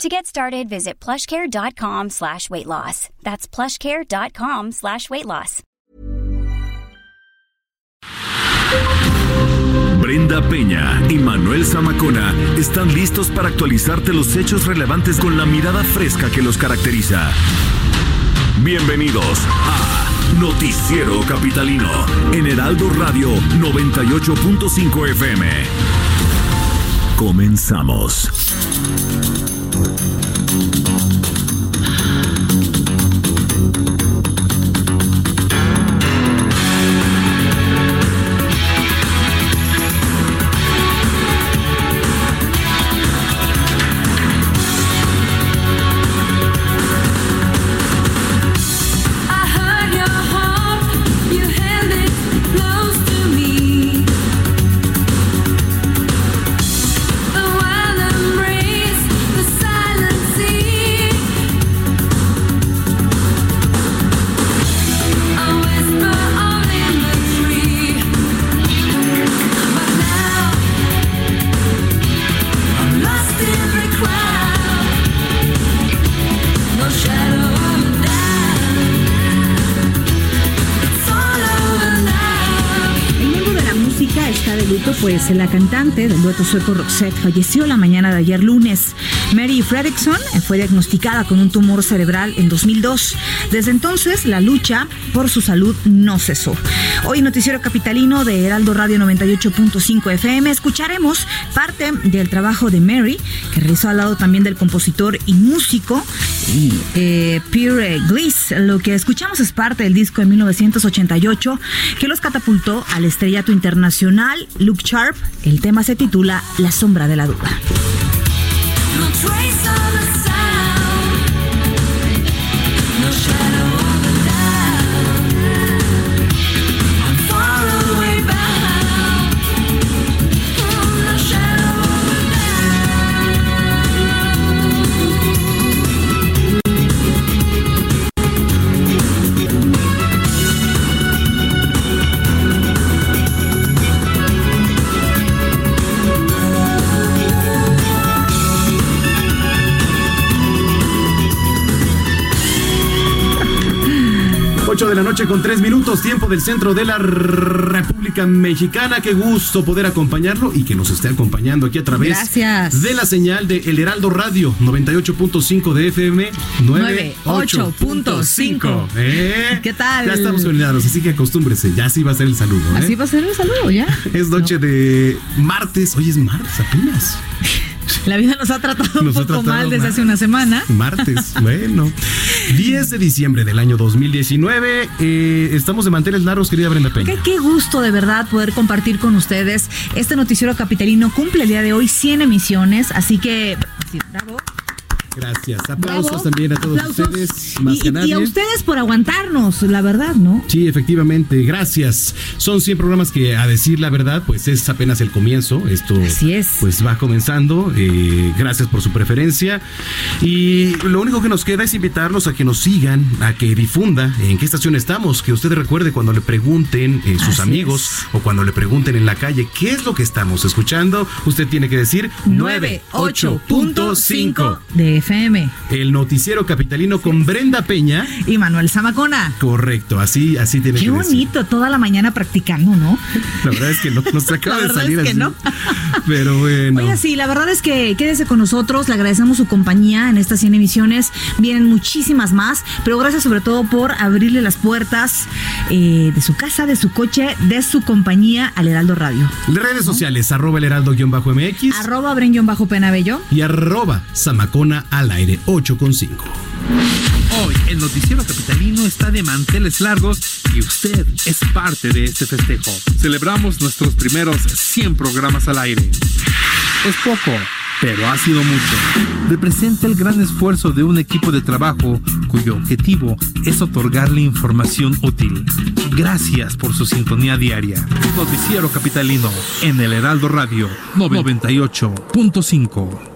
To get started, visit plushcare.com slash weight loss. That's plushcare.com slash weight loss. Brenda Peña y Manuel Zamacona están listos para actualizarte los hechos relevantes con la mirada fresca que los caracteriza. Bienvenidos a Noticiero Capitalino en Heraldo Radio 98.5 FM. Comenzamos. Pues la cantante del dueto sueco Roxette falleció la mañana de ayer lunes. Mary Fredrickson fue diagnosticada con un tumor cerebral en 2002. Desde entonces, la lucha por su salud no cesó. Hoy, Noticiero Capitalino de Heraldo Radio 98.5 FM, escucharemos parte del trabajo de Mary, que realizó al lado también del compositor y músico eh, Pierre Gliss. Lo que escuchamos es parte del disco de 1988 que los catapultó al estrellato internacional Luke Sharp. El tema se titula La sombra de la duda. No trace of a sound. No shadow noche con tres minutos, tiempo del centro de la República Mexicana. Qué gusto poder acompañarlo y que nos esté acompañando aquí a través Gracias. de la señal de El Heraldo Radio 98.5 de FM 98.5. ¿Eh? ¿Qué tal? Ya estamos conectados, así que acostúmbrese. Ya sí va a ser el saludo. ¿eh? Así va a ser el saludo ya. Es noche de martes. Hoy es martes apenas. La vida nos ha tratado un Nos poco tratado mal desde mal. hace una semana. Martes, bueno. 10 de diciembre del año 2019. eh, estamos de manteles largos, querida Brenda Peña. Qué, gusto de verdad poder compartir con ustedes. Este noticiero capitalino cumple el día de hoy 100 emisiones, así que bravo. Gracias. Aplausos bravo. también a todos Aplausos. ustedes. Más y, que nadie. y a ustedes por aguantarnos, la verdad, ¿no? Sí, efectivamente, gracias. Son 100 programas que, a decir la verdad, pues es apenas el comienzo. Esto Así es. pues va comenzando. Eh, gracias por su preferencia. Y lo único que nos queda es invitarlos a que nos sigan, a que difunda en qué estación estamos. Que usted recuerde cuando le pregunten eh, sus Así amigos es. o cuando le pregunten en la calle qué es lo que estamos escuchando. Usted tiene que decir 98.5. de FM. El noticiero capitalino con Brenda Peña. Y Manuel Zamacona. Correcto, así, así tiene Qué que decir. bonito, toda la mañana practicando, ¿no? La verdad es que no, nos acaba La de salir es que así. no. Pero bueno. Oiga, sí, la verdad es que quédese con nosotros, le agradecemos su compañía en estas 100 emisiones, vienen muchísimas más, pero gracias sobre todo por abrirle las puertas eh, de su casa, de su coche, de su compañía al Heraldo Radio. Redes sociales, arroba el heraldo-mx Arroba Bren-Penabello. y arroba zamacona al aire 8 con 5. Hoy el noticiero capitalino está de manteles largos y usted es parte de este festejo. Celebramos nuestros primeros 100 programas al aire. Es poco, pero ha sido mucho. Representa el gran esfuerzo de un equipo de trabajo cuyo objetivo es otorgarle información útil. Gracias por su sintonía diaria. Noticiero Capitalino en el Heraldo Radio 98.5.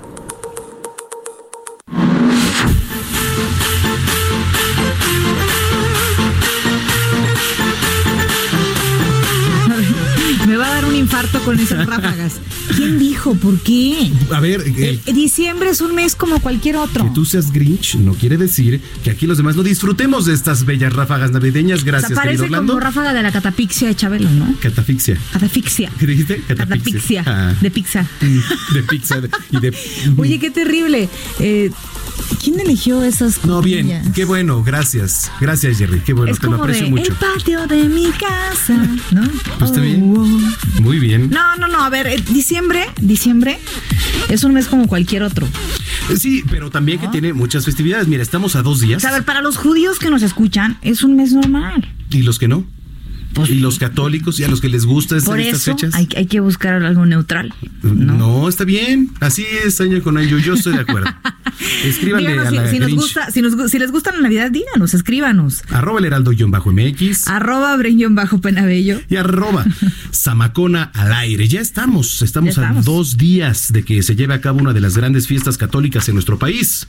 con esas ráfagas. ¿Quién dijo? ¿Por qué? A ver, eh, El- diciembre es un mes como cualquier otro. que tú seas Grinch no quiere decir que aquí los demás no disfrutemos de estas bellas ráfagas navideñas. O Gracias, sea, querido parece Orlando. como ráfaga de la catapixia de Chabelo, ¿no? Catafixia. Catafixia. ¿Qué dijiste? Catapixia. Ah. De pizza. De pizza de- y de... Oye, qué terrible. Eh, ¿Quién eligió esas No, bien, qué bueno, gracias. Gracias, Jerry, qué bueno, es te lo como aprecio de mucho. el patio de mi casa, ¿no? Pues está Oh, bien. oh. Muy bien. No, no, no, a ver, eh, diciembre, diciembre es un mes como cualquier otro. Sí, pero también que tiene muchas festividades. Mira, estamos a dos días. O sea, a ver, para los judíos que nos escuchan, es un mes normal. ¿Y los que no? ¿Y los católicos y a los que les gusta Por estas fechas? hay, hay que buscar algo neutral. No. está bien. Así es, año con año. Yo estoy de acuerdo. Escríbanle Díganos a la si nos gusta, si, nos, gu- si les gusta la Navidad, díganos, escríbanos. Arroba el heraldo-mx. Arroba Breñón bajo penabello. Y arroba Zamacona al aire. Ya estamos, estamos, Ya estamos. a dos días de que se lleve a cabo una de las grandes fiestas católicas en nuestro país.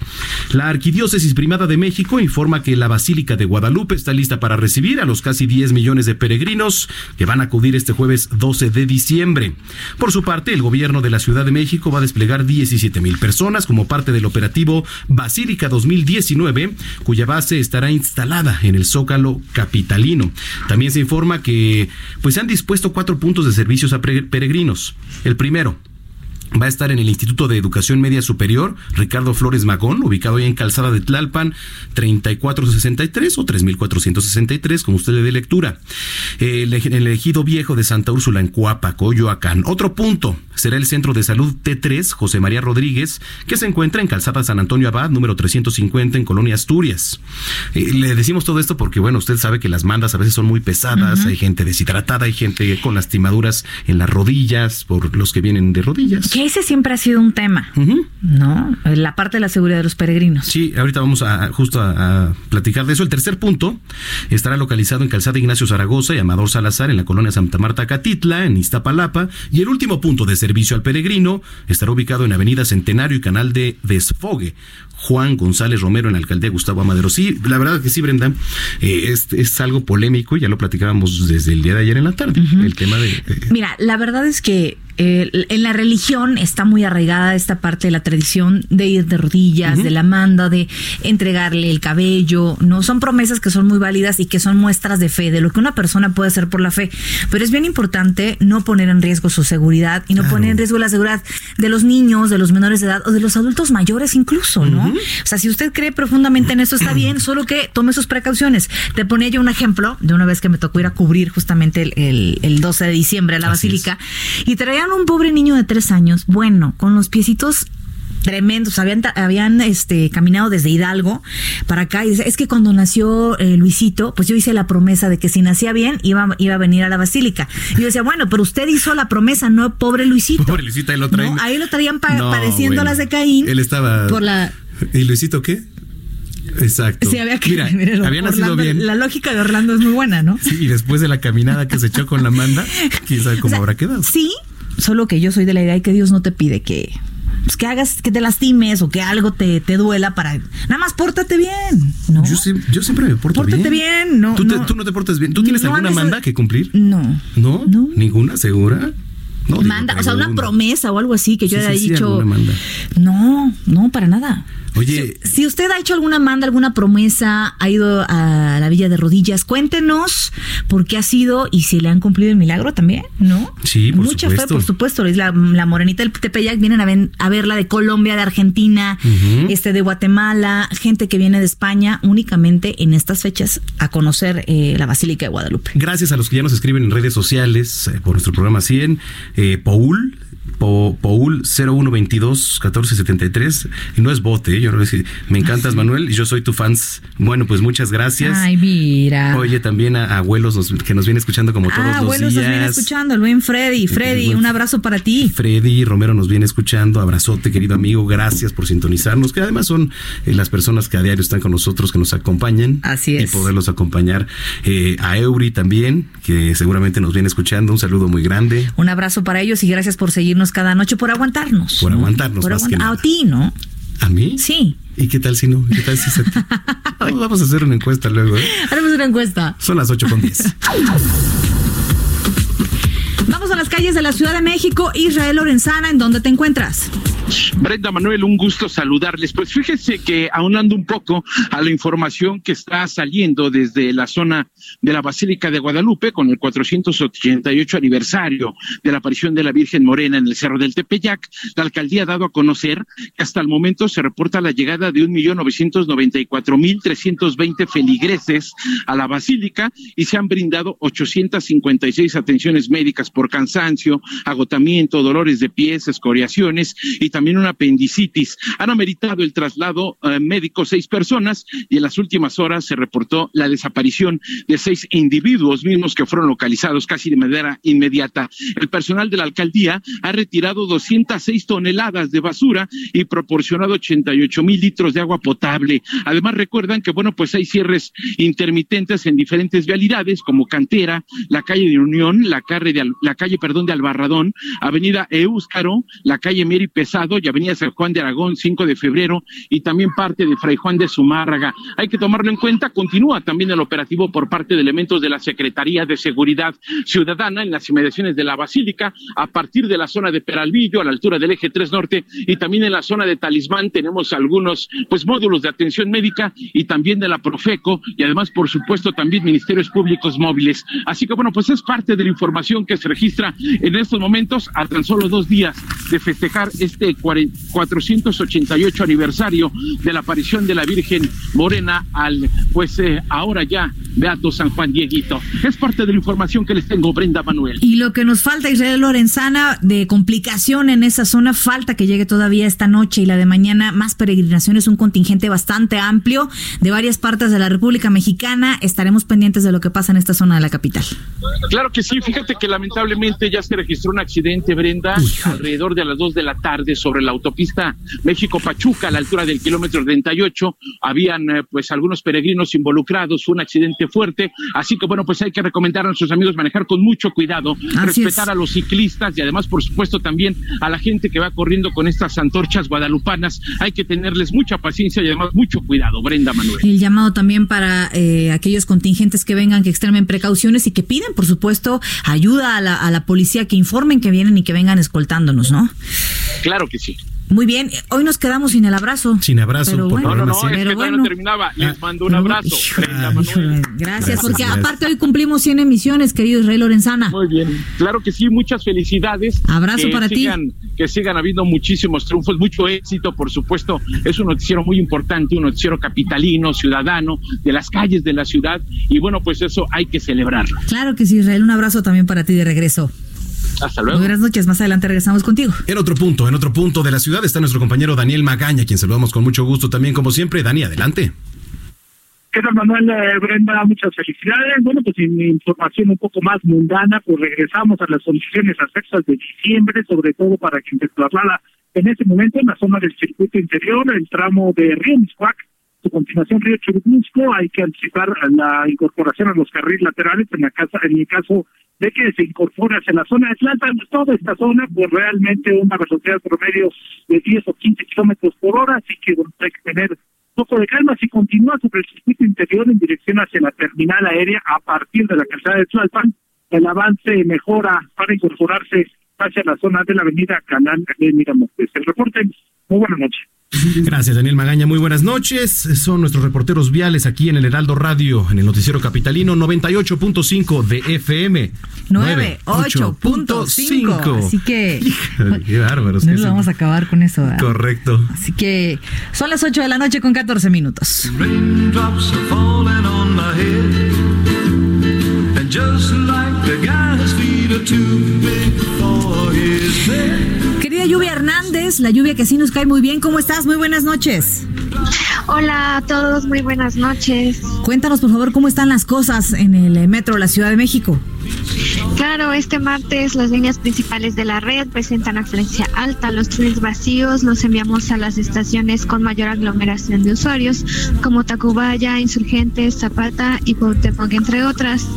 La Arquidiócesis Primada de México informa que la Basílica de Guadalupe está lista para recibir a los casi 10 millones de peregrinos que van a acudir este jueves 12 de diciembre. Por su parte, el gobierno de la Ciudad de México va a desplegar 17 mil personas como parte del operativo Basílica 2019, cuya base estará instalada en el Zócalo capitalino. También se informa que pues se han dispuesto cuatro puntos de servicios a peregrinos. El primero, Va a estar en el Instituto de Educación Media Superior, Ricardo Flores Magón, ubicado ahí en Calzada de Tlalpan, 3463 o 3463, como usted le dé lectura. El, el ejido viejo de Santa Úrsula en Coapa, Coyoacán. Otro punto será el Centro de Salud T3 José María Rodríguez, que se encuentra en Calzada San Antonio Abad, número 350, en Colonia Asturias. Eh, le decimos todo esto porque, bueno, usted sabe que las mandas a veces son muy pesadas, hay gente deshidratada, hay gente con lastimaduras en las rodillas, por los que vienen de rodillas. Que ese siempre ha sido un tema, ¿no? La parte de la seguridad de los peregrinos. Sí, ahorita vamos a justo a, a platicar de eso. El tercer punto estará localizado en Calzada Ignacio Zaragoza y Amador Salazar en la colonia Santa Marta Catitla, en Iztapalapa. Y el último punto de servicio al peregrino estará ubicado en Avenida Centenario y Canal de Desfogue. Juan González Romero en la alcaldía Gustavo Amadero. Sí, la verdad que sí, Brenda, eh, es, es algo polémico y ya lo platicábamos desde el día de ayer en la tarde. El tema de... eh, Mira, la verdad es que eh, en la religión está muy arraigada esta parte de la tradición de ir de rodillas, de la manda, de entregarle el cabello, ¿no? Son promesas que son muy válidas y que son muestras de fe, de lo que una persona puede hacer por la fe. Pero es bien importante no poner en riesgo su seguridad y no Claro. poner en riesgo la seguridad de los niños, de los menores de edad o de los adultos mayores incluso, ¿no? O sea, si usted cree profundamente en esto, está bien, solo que tome sus precauciones. Te ponía yo un ejemplo de una vez que me tocó ir a cubrir justamente el, el- el 12 de diciembre a la Así basílica y traían un pobre niño de tres años, bueno, con los piecitos tremendos, habían, habían este, caminado desde Hidalgo para acá y es que cuando nació eh, Luisito, pues yo hice la promesa de que si nacía bien iba, iba a venir a la basílica. Y yo decía, bueno, pero usted hizo la promesa, no pobre Luisito. Pobre Luisito, ahí lo traen. No, ahí lo traían pa- No, bueno. las de Caín. Él estaba. Por la... ¿Y Luisito qué? Exacto. Sí, había que... Mira, había nacido Orlando- bien. La lógica de Orlando es muy buena, ¿no? Sí, y después de la caminada que se echó con la manda, quién sabe cómo O sea, habrá quedado. Sí, solo que yo soy de la idea de que Dios no te pide que, pues, que hagas, que te lastimes o que algo te, te duela para. Nada más pórtate bien, ¿no? Yo, siempre me porto Pórtate bien. bien, no, ¿Tú, te- no. tú no te portas bien. ¿Tú tienes No alguna manda que cumplir? No. ¿No? No. ¿Ninguna? ¿Segura? No, digo, Manda, o sea, una promesa o algo así que yo Sí, haya sí, dicho. No, no, para nada. Oye, Si, si usted ha hecho alguna manda, alguna promesa, ha ido a la Villa de Rodillas, cuéntenos por qué ha sido y si le han cumplido el milagro también, ¿no? Sí, por Mucha fe, por supuesto. Es la, la morenita del Tepeyac, vienen a, ven- a verla de Colombia, de Argentina, este de Guatemala, gente que viene de España únicamente en estas fechas a conocer eh, la Basílica de Guadalupe. gracias a los que ya nos escriben en redes sociales eh, por nuestro programa 100. Eh, Paul Po- Paul 0122 1473 y no es bote, ¿eh? yo no sé me encantas Manuel y yo soy tu fans. Bueno, pues muchas gracias. Ay, mira. Oye, también a, a abuelos nos- que nos viene escuchando como todos ah, los abuelos nos viene días. escuchando, el buen Freddy. Freddy, buen- un abrazo para ti. Freddy Romero nos viene escuchando. Abrazote, querido amigo. Gracias por sintonizarnos, que además son eh, las personas que a diario están con nosotros, que nos acompañan. Así es. Y poderlos acompañar. Eh, a Eury también, que seguramente nos viene escuchando. Un saludo muy grande. Un abrazo para ellos y gracias por cada noche, por aguantarnos. Por ¿no? aguantarnos, Por más que aguantar- nada. A ti, ¿no? ¿A mí? Sí. ¿Y qué tal si no? ¿Qué tal si ti? Vamos- Vamos a hacer una encuesta luego. ¿eh? Haremos una encuesta. Son las 8 con 10. Vamos a las calles de la Ciudad de México. Israel Lorenzana, ¿en dónde te encuentras? Brenda Manuel, un gusto saludarles. Pues fíjese que aunando un poco a la información que está saliendo desde la zona de la Basílica de Guadalupe con el 488 aniversario de la aparición de la Virgen Morena en el Cerro del Tepeyac, la alcaldía ha dado a conocer que hasta el momento se reporta la llegada de 1.994.320 feligreses a la Basílica y se han brindado 856 atenciones médicas por cansancio, agotamiento, dolores de pies, escoriaciones y también una apendicitis. Han ameritado el traslado eh, médico seis personas y en las últimas horas se reportó la desaparición de seis individuos mismos que fueron localizados casi de manera inmediata. El personal de la alcaldía ha retirado 206 toneladas de basura y proporcionado 88 mil litros de agua potable. Además recuerdan que bueno pues hay cierres intermitentes en diferentes vialidades como Cantera, la calle de Unión, la calle de la calle perdón de Albarradón, Avenida Eúscaro, la calle Meri Pesado y Avenida San Juan de Aragón 5 de febrero y también parte de Fray Juan de Zumárraga. Hay que tomarlo en cuenta, continúa también el operativo por parte de elementos de la Secretaría de Seguridad Ciudadana en las inmediaciones de la Basílica, a partir de la zona de Peralvillo, a la altura del eje 3 Norte, y también en la zona de Talismán tenemos algunos pues módulos de atención médica y también de la Profeco, y además, por supuesto, también ministerios públicos móviles. Así que bueno, pues es parte de la información que se registra en estos momentos a tan solo dos días de festejar este 488 aniversario de la aparición de la Virgen Morena al, pues eh, ahora ya, Beato San Juan Dieguito. Es parte de la información que les tengo, Brenda Manuel. Y lo que nos falta, Israel Lorenzana, de complicación en esa zona, falta que llegue todavía esta noche y la de mañana más peregrinaciones, un contingente bastante amplio de varias partes de la República Mexicana. Estaremos pendientes de lo que pasa en esta zona de la capital. Claro que sí, fíjate que lamentablemente ya se registró un accidente, Brenda, alrededor de las 2 de la tarde sobre la autopista México-Pachuca, a la altura del kilómetro 38. Habían eh, pues algunos peregrinos involucrados, fue un accidente fuerte, así que bueno, pues hay que recomendar a nuestros amigos manejar con mucho cuidado, Así respetar es. a los ciclistas y además, por supuesto, también a la gente que va corriendo con estas antorchas guadalupanas. Hay que tenerles mucha paciencia y además mucho cuidado, Brenda Manuel. El llamado también para eh, aquellos contingentes que vengan, que extremen precauciones y que piden, por supuesto, ayuda a la, a la policía, que informen que vienen y que vengan escoltándonos, ¿no? Claro que sí. Muy bien, hoy nos quedamos sin el abrazo. Sin abrazo, Pero por bueno, No, no, no, es que pero todavía no bueno. terminaba. Les Ah, mando un abrazo, Híjole, híjole, gracias, Gracias, porque gracias. aparte hoy cumplimos 100 emisiones, querido Israel Lorenzana. Muy bien, claro que sí, muchas felicidades. Abrazo Que para ti. sigan- Que sigan habiendo muchísimos triunfos, mucho éxito, por supuesto. Es un noticiero muy importante, un noticiero capitalino, ciudadano, de las calles de la ciudad. Y bueno, pues eso hay que celebrarlo. Claro que sí, Israel, un abrazo también para ti de regreso. Hasta Muy luego. buenas noches, más adelante regresamos contigo. En otro punto, en otro punto de la ciudad está nuestro compañero Daniel Magaña, quien saludamos con mucho gusto también, como siempre. Dani, adelante. ¿Qué tal, Manuel? Eh, Brenda, muchas felicidades. Bueno, pues en información un poco más mundana, pues regresamos a las solicitaciones a fechas de diciembre, sobre todo para quien se traslada en este momento en la zona del circuito interior, el tramo de Río Miscuac, su continuación Río Churubusco, hay que anticipar la incorporación a los carriles laterales en la casa, en el caso de que se incorpore hacia la zona de Atlanta, toda esta zona, pues realmente una velocidad promedio de 10 o 15 kilómetros por hora, así que bueno, hay que tener poco de calma. Si continúa sobre el circuito interior en dirección hacia la terminal aérea a partir de la calzada de Tlalpan, el avance mejora para incorporarse hacia la zona de la avenida Canal de Miramontes. El reporte, muy buena noche. Gracias, Daniel Magaña. Muy buenas noches. Son nuestros reporteros viales aquí en el Heraldo Radio, en el Noticiero Capitalino 98.5 de FM. 98.5. Así que Híjole, Qué bárbaros. no son. vamos a acabar con eso. ¿verdad? Correcto. Así que son las 8 de la noche con 14 minutos. Just like the guy's feet are too big for his bed. Hernández, la lluvia que sí nos cae muy bien. ¿Cómo estás? Muy buenas noches. Hola a todos, muy buenas noches. Cuéntanos, por favor, cómo están las cosas en el eh, metro de la Ciudad de México. Claro, este martes las líneas principales de la red presentan afluencia alta. Los trenes vacíos los enviamos a las estaciones con mayor aglomeración de usuarios, como Tacubaya, Insurgentes, Zapata y Cuauhtémoc, entre otras.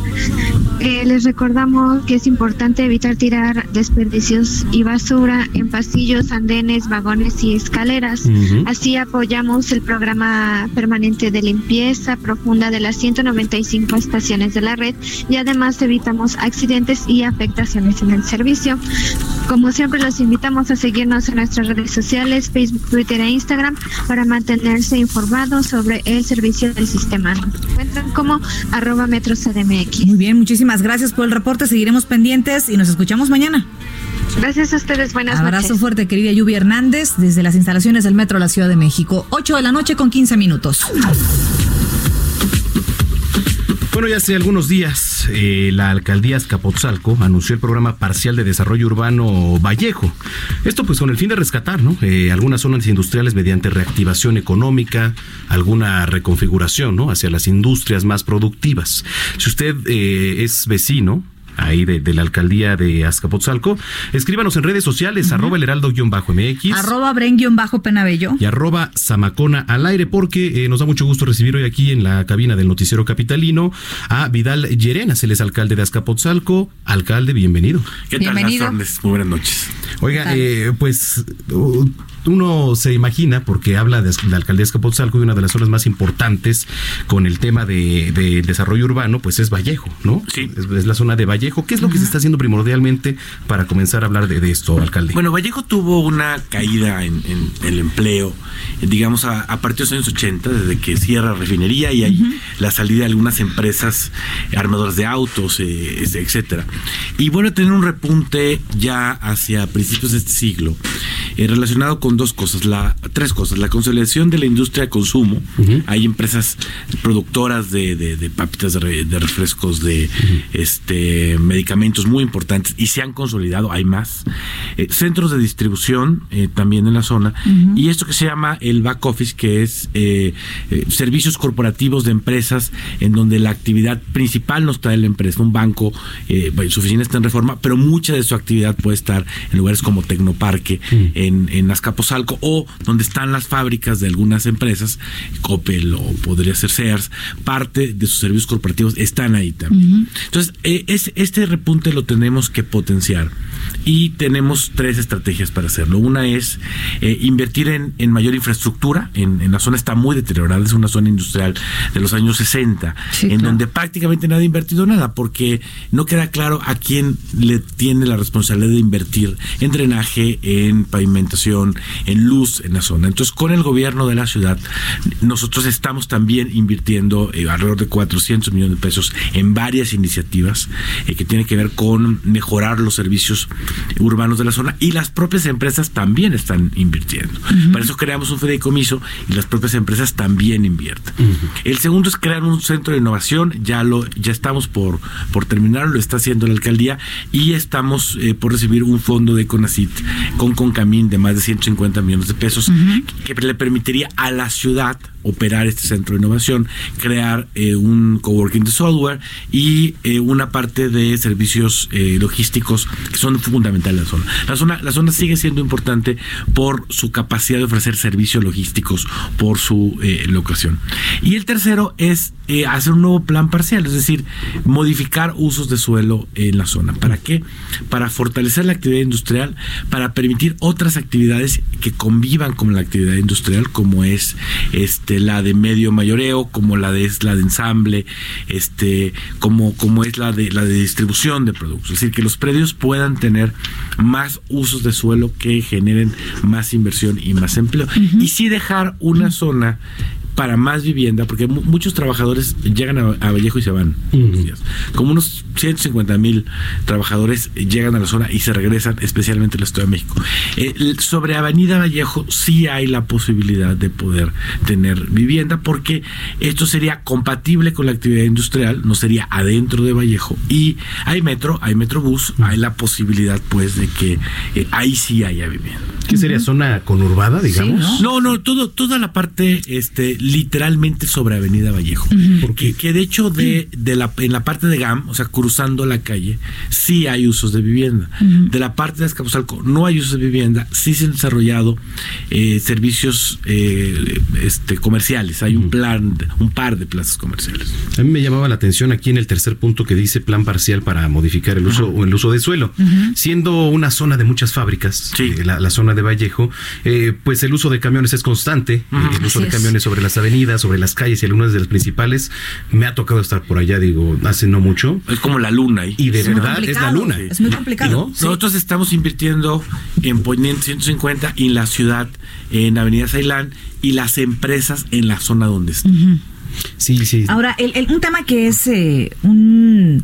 Eh, les recordamos que es importante evitar tirar desperdicios y basura en pasillos, andenes, vagones y escaleras. Así apoyamos el programa permanente de limpieza profunda de las 195 estaciones de la red y además evitamos accidentes y afectaciones en el servicio. Como siempre los invitamos a seguirnos en nuestras redes sociales, Facebook, Twitter e Instagram para mantenerse informados sobre el servicio del sistema. Nos encuentran como arroba metro CDMX. Muy bien, muchísimas gracias por el reporte. Seguiremos pendientes y nos escuchamos mañana. Gracias a ustedes, buenas Abrazo noches. fuerte, querida Lluvia Hernández, desde las instalaciones del Metro de la Ciudad de México. 8 de la noche con 15 minutos. Bueno, ya hace algunos días eh, la alcaldía Azcapotzalco anunció el programa parcial de desarrollo urbano Vallejo. Esto pues con el fin de rescatar ¿no? Eh, algunas zonas industriales mediante reactivación económica, alguna reconfiguración ¿no? hacia las industrias más productivas. Si usted eh, es vecino ahí de, de la alcaldía de Azcapotzalco, escríbanos en redes sociales, arroba el heraldo-mx. Arroba Bren-Penabello. y arroba Zamacona al aire porque eh, nos da mucho gusto recibir hoy aquí en la cabina del noticiero capitalino a Vidal Llerenas, él es alcalde de Azcapotzalco. Alcalde, bienvenido. ¿Qué tal, Bienvenido. Muy buenas noches. Oiga, eh, pues uh, uno se imagina, porque habla de la alcaldía de Azcapotzalco y una de las zonas más importantes con el tema de, de desarrollo urbano, pues es Vallejo, ¿no? Sí. Es, es la zona de Vallejo. ¿Qué es lo que se está haciendo primordialmente para comenzar a hablar de, de esto, alcalde? Bueno, Vallejo tuvo una caída en, en el empleo, digamos, a, a partir de los años 80, desde que cierra refinería y hay la salida de algunas empresas armadoras de autos, eh, etcétera. Y bueno, tener un repunte ya hacia principios de este siglo, eh, relacionado con dos cosas, la, tres cosas, la consolidación de la industria de consumo, hay empresas productoras de, de- de papitas de, re- de refrescos, de este medicamentos muy importantes y se han consolidado, hay más. Eh, centros de distribución eh, también en la zona. Y esto que se llama el back office, que es eh, servicios corporativos de empresas en donde la actividad principal no está en la empresa, un banco, su oficina está en reforma, pero mucha de su actividad puede estar en lugares como Tecnoparque, en, en Azcapotzalco o donde están las fábricas de algunas empresas, Coppel o podría ser Sears, parte de sus servicios corporativos están ahí también. Entonces, eh, es- este repunte lo tenemos que potenciar y tenemos tres estrategias para hacerlo. Una es eh, invertir en, en mayor infraestructura, en, en la zona está muy deteriorada, es una zona industrial de los años 60, Sí, en claro. donde prácticamente nadie ha invertido nada, porque no queda claro a quién le tiene la responsabilidad de invertir en drenaje, en pavimentación, en luz en la zona. Entonces, con el gobierno de la ciudad, nosotros estamos también invirtiendo eh, alrededor de 400 millones de pesos en varias iniciativas eh, que tienen que ver con mejorar los servicios urbanos de la zona y las propias empresas también están invirtiendo. Para eso creamos un fideicomiso y las propias empresas también invierten. El segundo es crear un centro de innovación, ya lo ya estamos por por terminar, lo está haciendo la alcaldía y estamos eh, por recibir un fondo de Conacit con Concamín de más de 150 millones de pesos que le permitiría a la ciudad operar este centro de innovación, crear eh, un coworking de software y eh, una parte de servicios eh, logísticos que son fundamentales en la zona. La zona. La zona sigue siendo importante por su capacidad de ofrecer servicios logísticos, por su locación. Y el tercero es hacer un nuevo plan parcial, es decir, modificar usos de suelo en la zona. ¿Para qué? Para fortalecer la actividad industrial, para permitir otras actividades que convivan con la actividad industrial, como es este la de medio mayoreo, como la de es la de ensamble, este, como, como es la de la de distribución de productos. Es decir, que los predios puedan tener más usos de suelo que generen más inversión y más empleo. Y sí dejar una zona para más vivienda, porque mu- muchos trabajadores llegan a, a Vallejo y se van. los días. Como unos 150 mil trabajadores llegan a la zona y se regresan, especialmente en la Ciudad de México. Eh, sobre Avenida Vallejo sí hay la posibilidad de poder tener vivienda, porque esto sería compatible con la actividad industrial, no sería adentro de Vallejo. Y hay metro, hay metrobús, hay la posibilidad pues de que eh, ahí sí haya vivienda. ¿Qué sería zona conurbada, digamos? No, no, todo, toda la parte, este, literalmente sobre Avenida Vallejo. Porque que de hecho de, de la, en la parte de GAM, o sea, cruzando la calle, sí hay usos de vivienda. De la parte de Azcapotzalco no hay usos de vivienda, sí se han desarrollado eh, servicios eh, este, comerciales. Hay un plan, un par de plazas comerciales. A mí me llamaba la atención aquí en el tercer punto que dice plan parcial para modificar el uso o el uso de suelo. Siendo una zona de muchas fábricas, eh, la, la zona de Vallejo, eh, pues el uso de camiones es constante. eh, el uso Así de es. camiones sobre las avenidas, sobre las calles y algunas de las principales. Me ha tocado estar por allá, digo, hace no mucho. Es como la luna ahí. Y de Es verdad es la luna. Es muy complicado. ¿No? Nosotros estamos invirtiendo en Poniente 150 y en la ciudad, en Avenida Ceilán, y las empresas en la zona donde están. Sí, sí. Ahora, el- el- un tema que es eh, un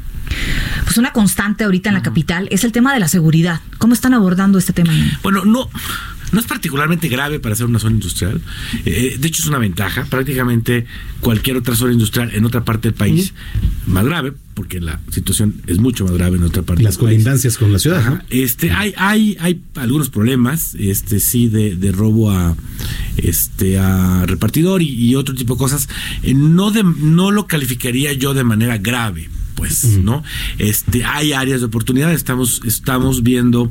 pues una constante ahorita en la capital es el tema de la seguridad. ¿Cómo están abordando este tema? Bueno, no, no es particularmente grave para ser una zona industrial. Eh, de hecho, es una ventaja. Prácticamente cualquier otra zona industrial en otra parte del país, más grave, porque la situación es mucho más grave en otra parte Las del país. colindancias con la ciudad. Ajá. ¿no? Este, hay, hay, hay algunos problemas, este, sí, de, de robo a, este, a repartidor y, y otro tipo de cosas. Eh, no, de, no lo calificaría yo de manera grave, pues, ¿no? Este, hay áreas de oportunidad. Estamos, estamos viendo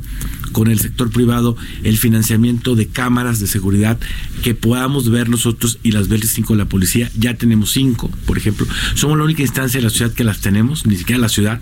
con el sector privado el financiamiento de cámaras de seguridad que podamos ver nosotros y las ver cinco de la policía. Ya tenemos cinco, por ejemplo. Somos la única instancia de la ciudad que las tenemos, ni siquiera la ciudad.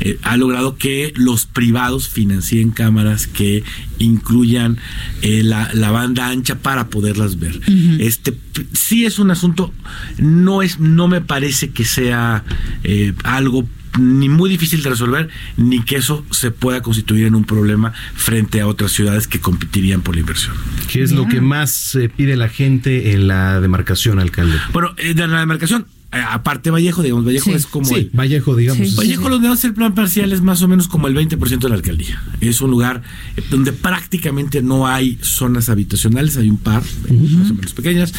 eh, ha logrado que los privados financien cámaras que incluyan eh, la, la banda ancha para poderlas ver. Este sí es un asunto, no es, no me parece que sea eh, algo ni muy difícil de resolver, ni que eso se pueda constituir en un problema frente a otras ciudades que competirían por la inversión. ¿Qué es lo que más eh, pide la gente en la demarcación, alcalde? Bueno, eh, de la demarcación, eh, aparte Vallejo, digamos, Vallejo Sí. es como Sí, el- Vallejo, digamos. Sí. Vallejo, que hace el plan parcial es más o menos como el 20% de la alcaldía. Es un lugar eh, donde prácticamente no hay zonas habitacionales, hay un par, eh, más o menos pequeñas.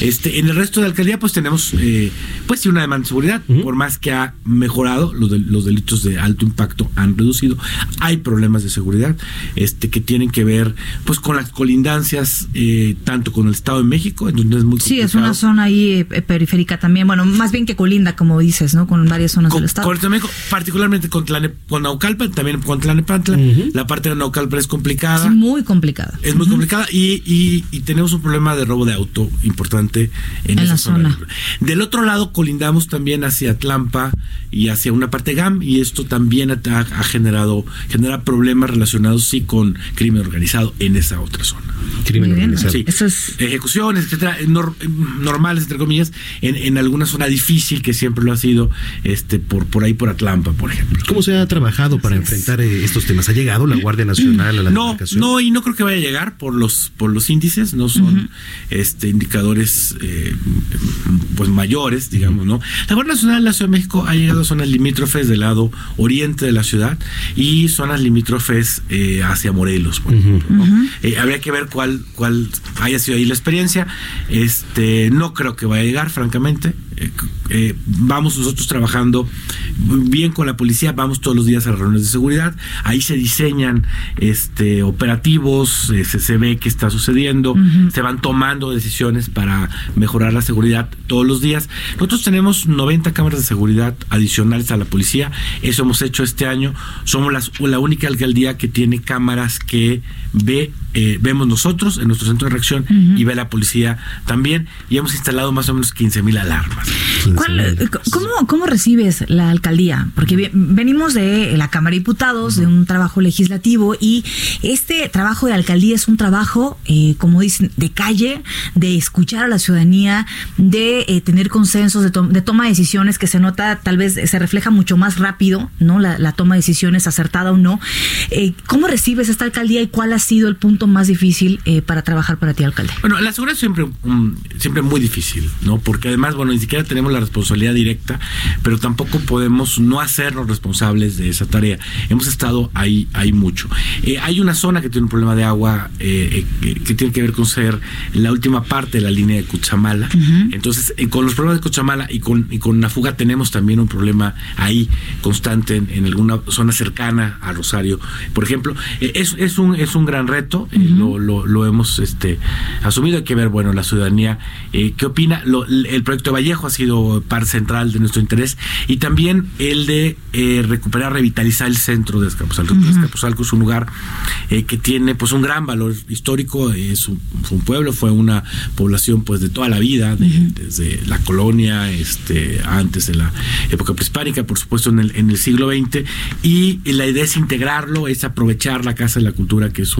Este, en el resto de la alcaldía, pues tenemos, eh, pues sí, una demanda de seguridad. Por más que ha mejorado, los, del- los delitos de alto impacto han reducido. Hay problemas de seguridad, este, que tienen que ver, pues, con las colindancias, eh, tanto con el Estado de México, en donde es muy Sí, es una zona ahí eh, periférica también. Bueno, más bien que colinda, como dices, ¿no? Con varias zonas Con, del estado. con también particularmente con, Tlane- con Naucalpan, también con Tlanepantla. La parte de Naucalpan es complicada. Es muy complicada. Es muy complicada y, y- y tenemos un problema de robo de auto importante en, En esa la zona. Del otro lado colindamos también hacia Tlampa y hacia una parte GAM y esto también ha, ha generado genera problemas relacionados sí con crimen organizado en esa otra zona. Crimen bien. organizado. Sí. Eso es- Ejecuciones, etcétera, nor- normales, entre comillas, en, en alguna zona difícil que siempre lo ha sido, este, por, por ahí por Atlampa, por ejemplo. ¿Cómo se ha trabajado para enfrentar eh, estos temas? ¿Ha llegado la Guardia Nacional a la No, no, y no creo que vaya a llegar por los, por los índices, no son este indicadores eh, pues mayores, digamos, ¿no? La Guardia Nacional de la Ciudad de México ha llegado a zonas limítrofes del lado oriente de la ciudad y zonas limítrofes eh, hacia Morelos, por ejemplo. ¿no? Eh, habría que ver cuál, cuál haya sido ahí la experiencia. Este, no creo que vaya a llegar, francamente. Eh, vamos nosotros trabajando bien con la policía, vamos todos los días a reuniones de seguridad, ahí se diseñan este operativos, eh, se, se ve qué está sucediendo, se van tomando decisiones para mejorar la seguridad todos los días. Nosotros tenemos 90 cámaras de seguridad adicionales a la policía, eso hemos hecho este año, somos las- la única alcaldía que tiene cámaras que ve eh, vemos nosotros en nuestro centro de reacción y ve la policía también y hemos instalado más o menos 15 mil alarmas. ¿Cuál- eh, cómo, ¿Cómo recibes la alcaldía? Porque venimos de la Cámara de Diputados, de un trabajo legislativo, y este trabajo de alcaldía es un trabajo, eh, como dicen, de calle, de escuchar a la ciudadanía, de eh, tener consensos, de, to- de toma de decisiones que se nota, tal vez se refleja mucho más rápido, ¿no? La, la toma de decisiones acertada o no. Eh, ¿Cómo recibes esta alcaldía y cuál ha sido el punto más difícil eh, para trabajar para ti, alcalde? Bueno, la seguridad es siempre, um, siempre muy difícil, ¿no? Porque además, bueno, ni siquiera tenemos la responsabilidad directa, pero tampoco podemos no hacernos responsables de esa tarea. Hemos estado ahí, ahí mucho. Eh, hay una zona que tiene un problema de agua eh, que tiene que ver con ser la última parte de la línea de Cuchamala. Entonces, con los problemas de Cuchamala y con, y con Nafuga tenemos también un problema ahí constante en, en alguna zona cercana a Rosario. Por ejemplo, es, es, un, es un gran reto, eh, lo, lo, lo hemos este, asumido. Hay que ver, bueno, la ciudadanía, eh, ¿qué opina? Lo- el proyecto de Vallejo ha sido par central de nuestro interés y también el de eh, recuperar, revitalizar el centro de Escapuzalco. Escapuzalco es un lugar que tiene pues un gran valor histórico, es un, fue un pueblo, fue una población pues de toda la vida, de- desde la colonia, este, antes de la época prehispánica, por supuesto en el, en el siglo XX, y la idea es integrarlo, es aprovechar la Casa de la Cultura, que es un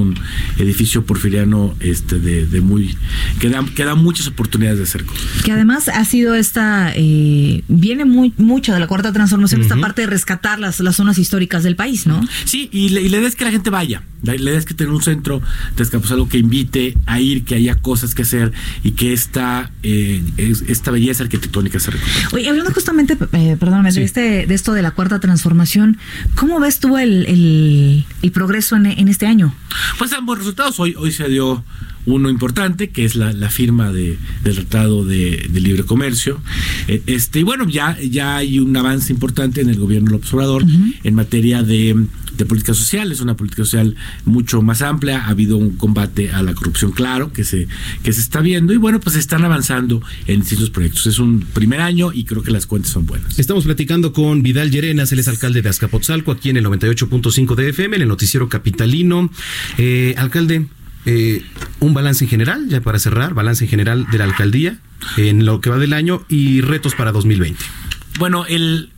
edificio porfiriano este, de, de muy, que da, que da muchas oportunidades de hacer cosas. Que además ha sido esta, eh, viene muy mucho de la cuarta transformación, esta parte de rescatar las, las zonas históricas del país, ¿no? Sí, y, la- y la idea es que la gente vaya. La, idea es que tener un centro de Escapuzalco que invite a ir, que haya cosas que hacer y que esta, eh, es- esta belleza arquitectónica se recupere. Oye, hablando justamente, eh, perdóname, de, este, de esto de la cuarta transformación, ¿cómo ves tú el, el, el progreso en, en este año? Pues ambos resultados. Hoy, hoy se dio uno importante, que es la, la firma de, del Tratado de, de Libre Comercio. Eh, este, y bueno, ya, ya hay un avance importante en el gobierno del observador en materia de, de política social. Es una política social mucho más amplia. Ha habido un combate a la corrupción claro que se, que se está viendo. Y bueno, pues están avanzando en distintos proyectos. Es un primer año y creo que las cuentas son buenas. Estamos platicando con Vidal Llerenas, él es alcalde de Azcapotzalco, aquí en el 98.5 de FM, en el noticiero capitalino. Eh, alcalde, eh, un balance en general, ya para cerrar, balance en general de la alcaldía en lo que va del año y retos para 2020. Bueno, el,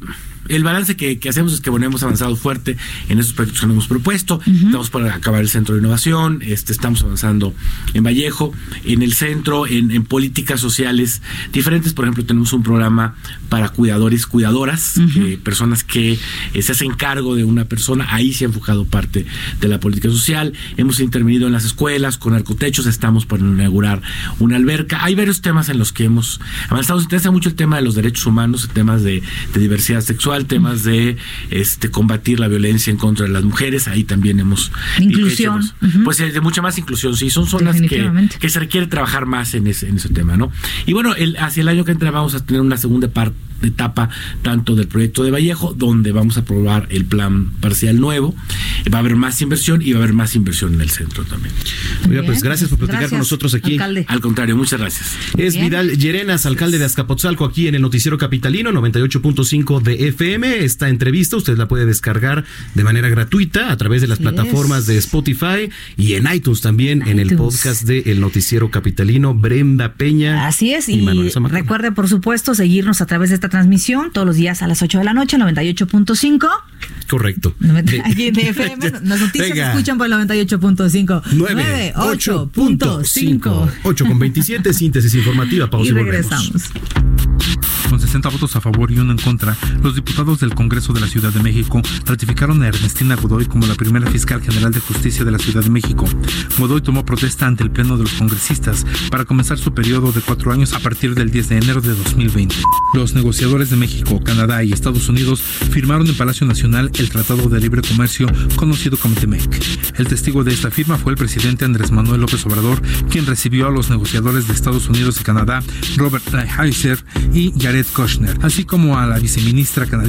el balance que, que hacemos es que bueno, hemos avanzado fuerte en esos proyectos que nos hemos propuesto. Estamos para acabar el centro de innovación, este, estamos avanzando en Vallejo, en el centro, en, en políticas sociales diferentes. Por ejemplo, tenemos un programa para cuidadores, cuidadoras, eh, personas que eh, se hacen cargo de una persona. Ahí se ha enfocado parte de la política social. Hemos intervenido en las escuelas con arcotechos, estamos por inaugurar una alberca. Hay varios temas en los que hemos avanzado. Nos interesa mucho el tema de los derechos humanos, temas de, de diversidad sexual, temas de este combatir la violencia en contra de las mujeres. Ahí también hemos Inclusión. Pues eh, de mucha más inclusión. Sí, son zonas que, que se requiere trabajar más en ese, en ese tema, ¿no? Y bueno, el, hacia el año que entra vamos a tener una segunda parte etapa tanto del proyecto de Vallejo, donde vamos a aprobar el plan parcial nuevo. Va a haber más inversión y va a haber más inversión en el centro también. Oiga, pues gracias por platicar Gracias, con nosotros aquí. alcalde. Al contrario, muchas gracias. Es Bien. Vidal Llerenas, alcalde de Azcapotzalco, aquí en el Noticiero Capitalino 98.5 de FM. Esta entrevista usted la puede descargar de manera gratuita a través de las plataformas es. de Spotify y en iTunes también, en el iTunes. podcast de El Noticiero Capitalino. Brenda Peña. Así es, y y, recuerde, por supuesto, seguirnos a través de esta transmisión todos los días a las 8 de la noche, 98.5. Correcto. Aquí de FM, las noticias se escuchan por el 98.5. 9, 8.5. 8 con 27, síntesis informativa. Pausa Y y, volvemos. regresamos. Con 60 votos a favor y uno en contra, los diputados del Congreso de la Ciudad de México ratificaron a Ernestina Godoy como la primera fiscal general de justicia de la Ciudad de México. Godoy tomó protesta ante el Pleno de los Congresistas para comenzar su periodo de cuatro años a partir del 10 de enero de 2020. Los negociadores de México, Canadá y Estados Unidos firmaron en Palacio Nacional el Tratado de Libre Comercio conocido como TEMEC. El testigo de esta firma fue el presidente Andrés Manuel López Obrador, quien recibió a los negociadores de Estados Unidos y Canadá, Robert Lighthizer y Jared Kushner, así como a la viceministra canadiense,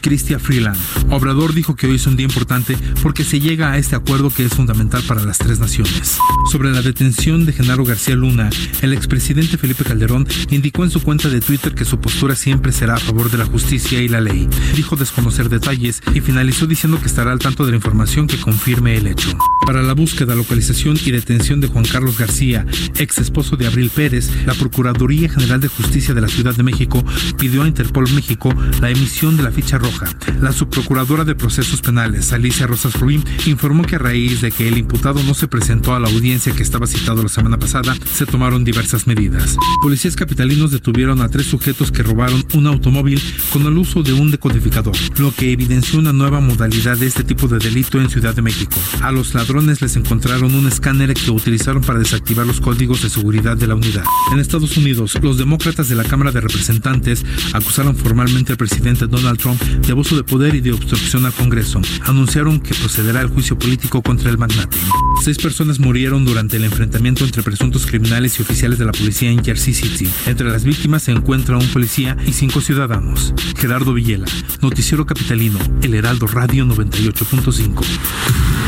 Chrystia Freeland. Obrador dijo que hoy es un día importante porque se llega a este acuerdo que es fundamental para las tres naciones. Sobre la detención de Genaro García Luna, el expresidente Felipe Calderón indicó en su cuenta de Twitter que su postura siempre será a favor de la justicia y la ley. Dijo desconocer detalles y finalizó diciendo que estará al tanto de la información que confirme el hecho. Para la búsqueda, localización y detención de Juan Carlos García, ex esposo de Abril Pérez, la Procuraduría General de Justicia de la Ciudad de México pidió a Interpol México la emisión de la ficha roja. La subprocuradora de procesos penales, Alicia Rosas Ruiz, informó que a raíz de que el imputado no se presentó a la audiencia que estaba citado la semana pasada, se tomaron diversas medidas. Policías capitalinos detuvieron a tres sujetos que robaron un automóvil con el uso de un decodificador, lo que evidenció una nueva modalidad de este tipo de delito en Ciudad de México. A los ladrones les encontraron un escáner que utilizaron para desactivar los códigos de seguridad de la unidad. En Estados Unidos, los demócratas de la Cámara de Representantes acusaron formalmente al presidente Donald Trump de abuso de poder y de obstrucción al Congreso. Anunciaron que procederá el juicio político contra el magnate. Seis personas murieron durante el enfrentamiento entre presuntos criminales y oficiales de la policía en Jersey City. Entre las víctimas se encuentra un policía y cinco ciudadanos. Gerardo Villela, Noticiero Capitalino, El Heraldo Radio 98.5.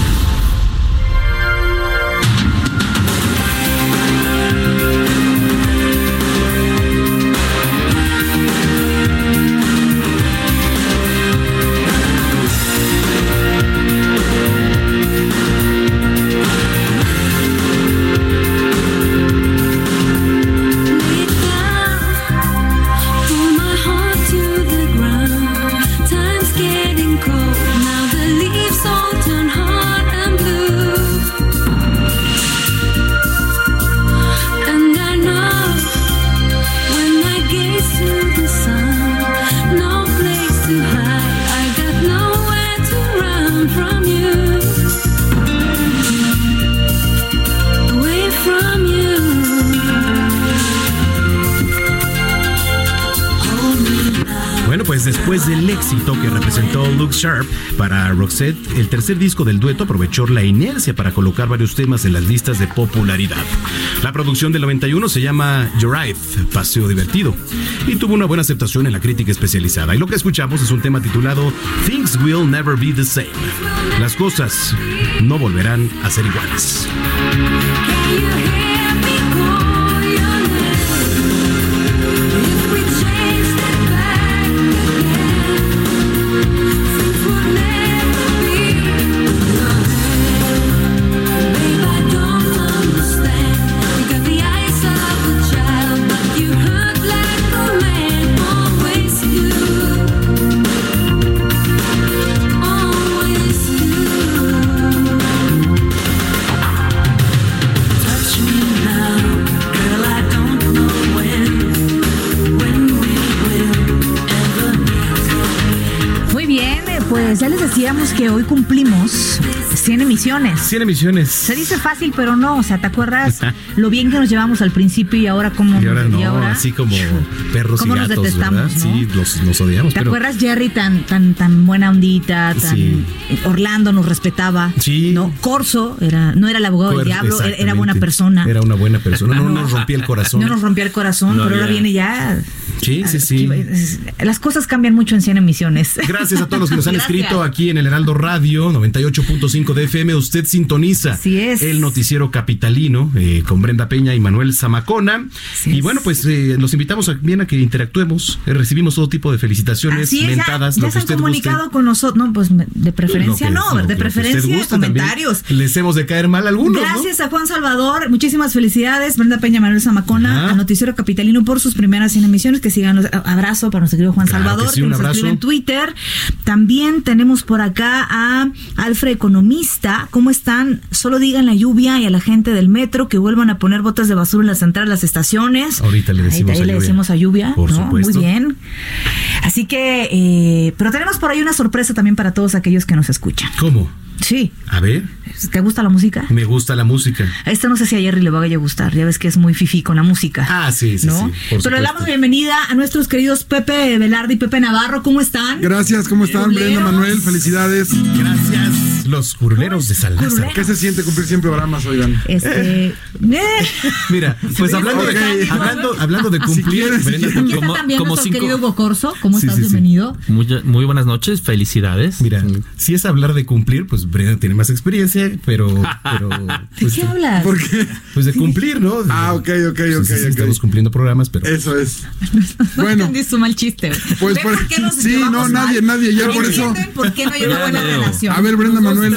Pues después del éxito que representó Luke Sharp para Roxette, el tercer disco del dueto aprovechó la inercia para colocar varios temas en las listas de popularidad. La producción del 91 se llama Joyride, Paseo Divertido, y tuvo una buena aceptación en la crítica especializada. Y lo que escuchamos es un tema titulado Things Will Never Be the Same. Las cosas no volverán a ser iguales. Que hoy cumplimos 100 emisiones. 100 emisiones. Se dice fácil, pero no. O sea, ¿te acuerdas lo bien que nos llevamos al principio y ahora como Y ahora no, así como perros y ¿Cómo nos gatos, detestamos, ¿verdad? no? Sí, los, nos odiamos. ¿Te pero acuerdas Jerry tan tan tan buena ondita, tan Sí. Orlando nos respetaba, Sí. no Corso era no era el abogado del diablo, era- buena persona. Era una buena persona. No, nos rompía el corazón. No nos rompía el corazón, No pero ahora viene ya. Sí, sí, sí. Las cosas cambian mucho en 100 emisiones. Gracias a todos los que nos han Gracias. escrito aquí en el Heraldo Radio 98.5 de FM. Usted sintoniza el noticiero capitalino eh, con Brenda Peña y Manuel Zamacona. y bueno, pues eh, los invitamos a, bien a que interactuemos. Eh, recibimos todo tipo de felicitaciones, Así ya- mentadas, ya, lo que se han usted comunicado guste. con nosotros, no, pues de preferencia que- no, de que preferencia guste también. comentarios. Les hemos de caer mal algunos, ¿no? Gracias a Juan Salvador, muchísimas felicidades, Brenda Peña, Manuel Zamacona, Ajá. a Noticiero Capitalino por sus primeras 100 emisiones, que sigan los, abrazo para nuestro querido Juan Claro que Salvador, sí, un nos abrazo. en Twitter. También tenemos por acá a Alfred Economista, ¿cómo están? Solo digan la lluvia y a la gente del metro que vuelvan a poner botas de basura en la central, las estaciones. Ahorita le Ahí- decimos ahí a le lluvia. decimos a lluvia, Por ¿no? supuesto. Muy bien. Así que, eh, pero tenemos por ahí una sorpresa también para todos aquellos que nos escuchan. ¿Cómo? Sí. A ver, ¿Te gusta la música? me gusta la música. A esta no sé si a Jerry le vaya a gustar, ya ves que es muy fifi con la música. Ah, sí, sí, ¿no? sí, por Pero le supuesto. damos la bienvenida a nuestros queridos Pepe Velarde y Pepe Navarro, ¿cómo están? Gracias, ¿cómo están? Brenda. Manuel, felicidades. Gracias. Los curuleros de San Lázaro. ¿Qué se siente cumplir 100 programas, oigan? Este. eh, Mira, pues hablando, ok. de, hablando, hablando de Si cumplir, quieres, Brenda, si quieres. ¿Qué como- también como nuestro cinco- querido Hugo Corso? ¿Cómo Sí, estás? sí, sí. Bienvenido. Muy, muy buenas noches, felicidades. Mira, si es hablar de cumplir, pues Brenda tiene más experiencia, pero, pero ¿De pues, qué hablas? ¿Por qué? pues de cumplir, ¿no? Ah, ok, ok, Sí, ok, sí, sí, ok. Estamos cumpliendo programas, pero Eso es. No Bueno, entendí su mal chiste. pues ¿Ven por- por qué nos sí, no, nadie, mal? nadie, ya por eso. ¿Entienden por qué no hay una buena relación? A ver, Brenda Manuel,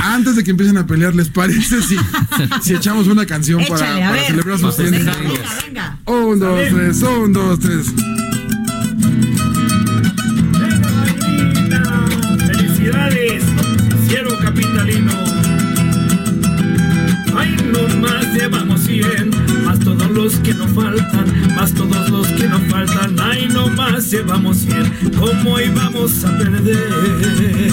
antes de que empiecen a pelear, ¿les parece si, si echamos una canción para, Échale, para ver. celebrar sus 100 Venga, años? venga, venga. Un, dos, tres, un, dos, tres. No faltan, más todos los que no faltan. Ay, no más llevamos 100, ¿cómo íbamos a perder?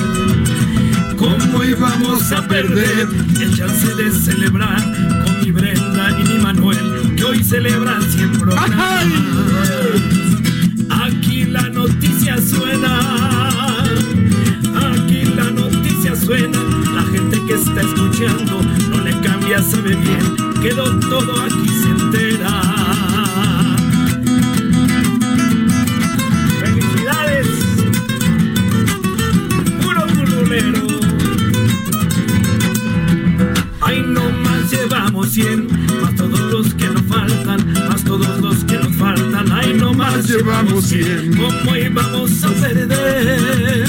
¿Cómo íbamos a perder el chance de celebrar con mi Brenda y mi Manuel, que hoy celebran 100 programas? Aquí la noticia suena, aquí la noticia suena, la gente que está escuchando sabe bien, quedó todo aquí se entera. ¡Felicidades! ¡Puro curulero! Ay, no más llevamos 100, más todos los que nos faltan, más todos los que nos faltan. Ay, no más llevamos 100, ¿cómo íbamos a perder?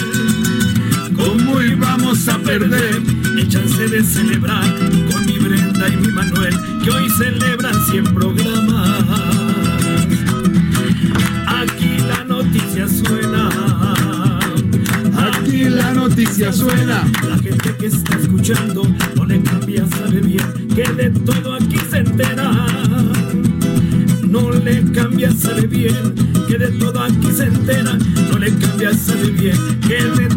¿Cómo íbamos a perder el chance de celebrar Brenda y mi Manuel, que hoy celebran 100 programas? Aquí la noticia suena. Aquí la noticia suena. La gente que está escuchando no le cambia, sabe bien que de todo aquí se entera. No le cambia, sabe bien que de todo aquí se entera. No le cambia, sabe bien que de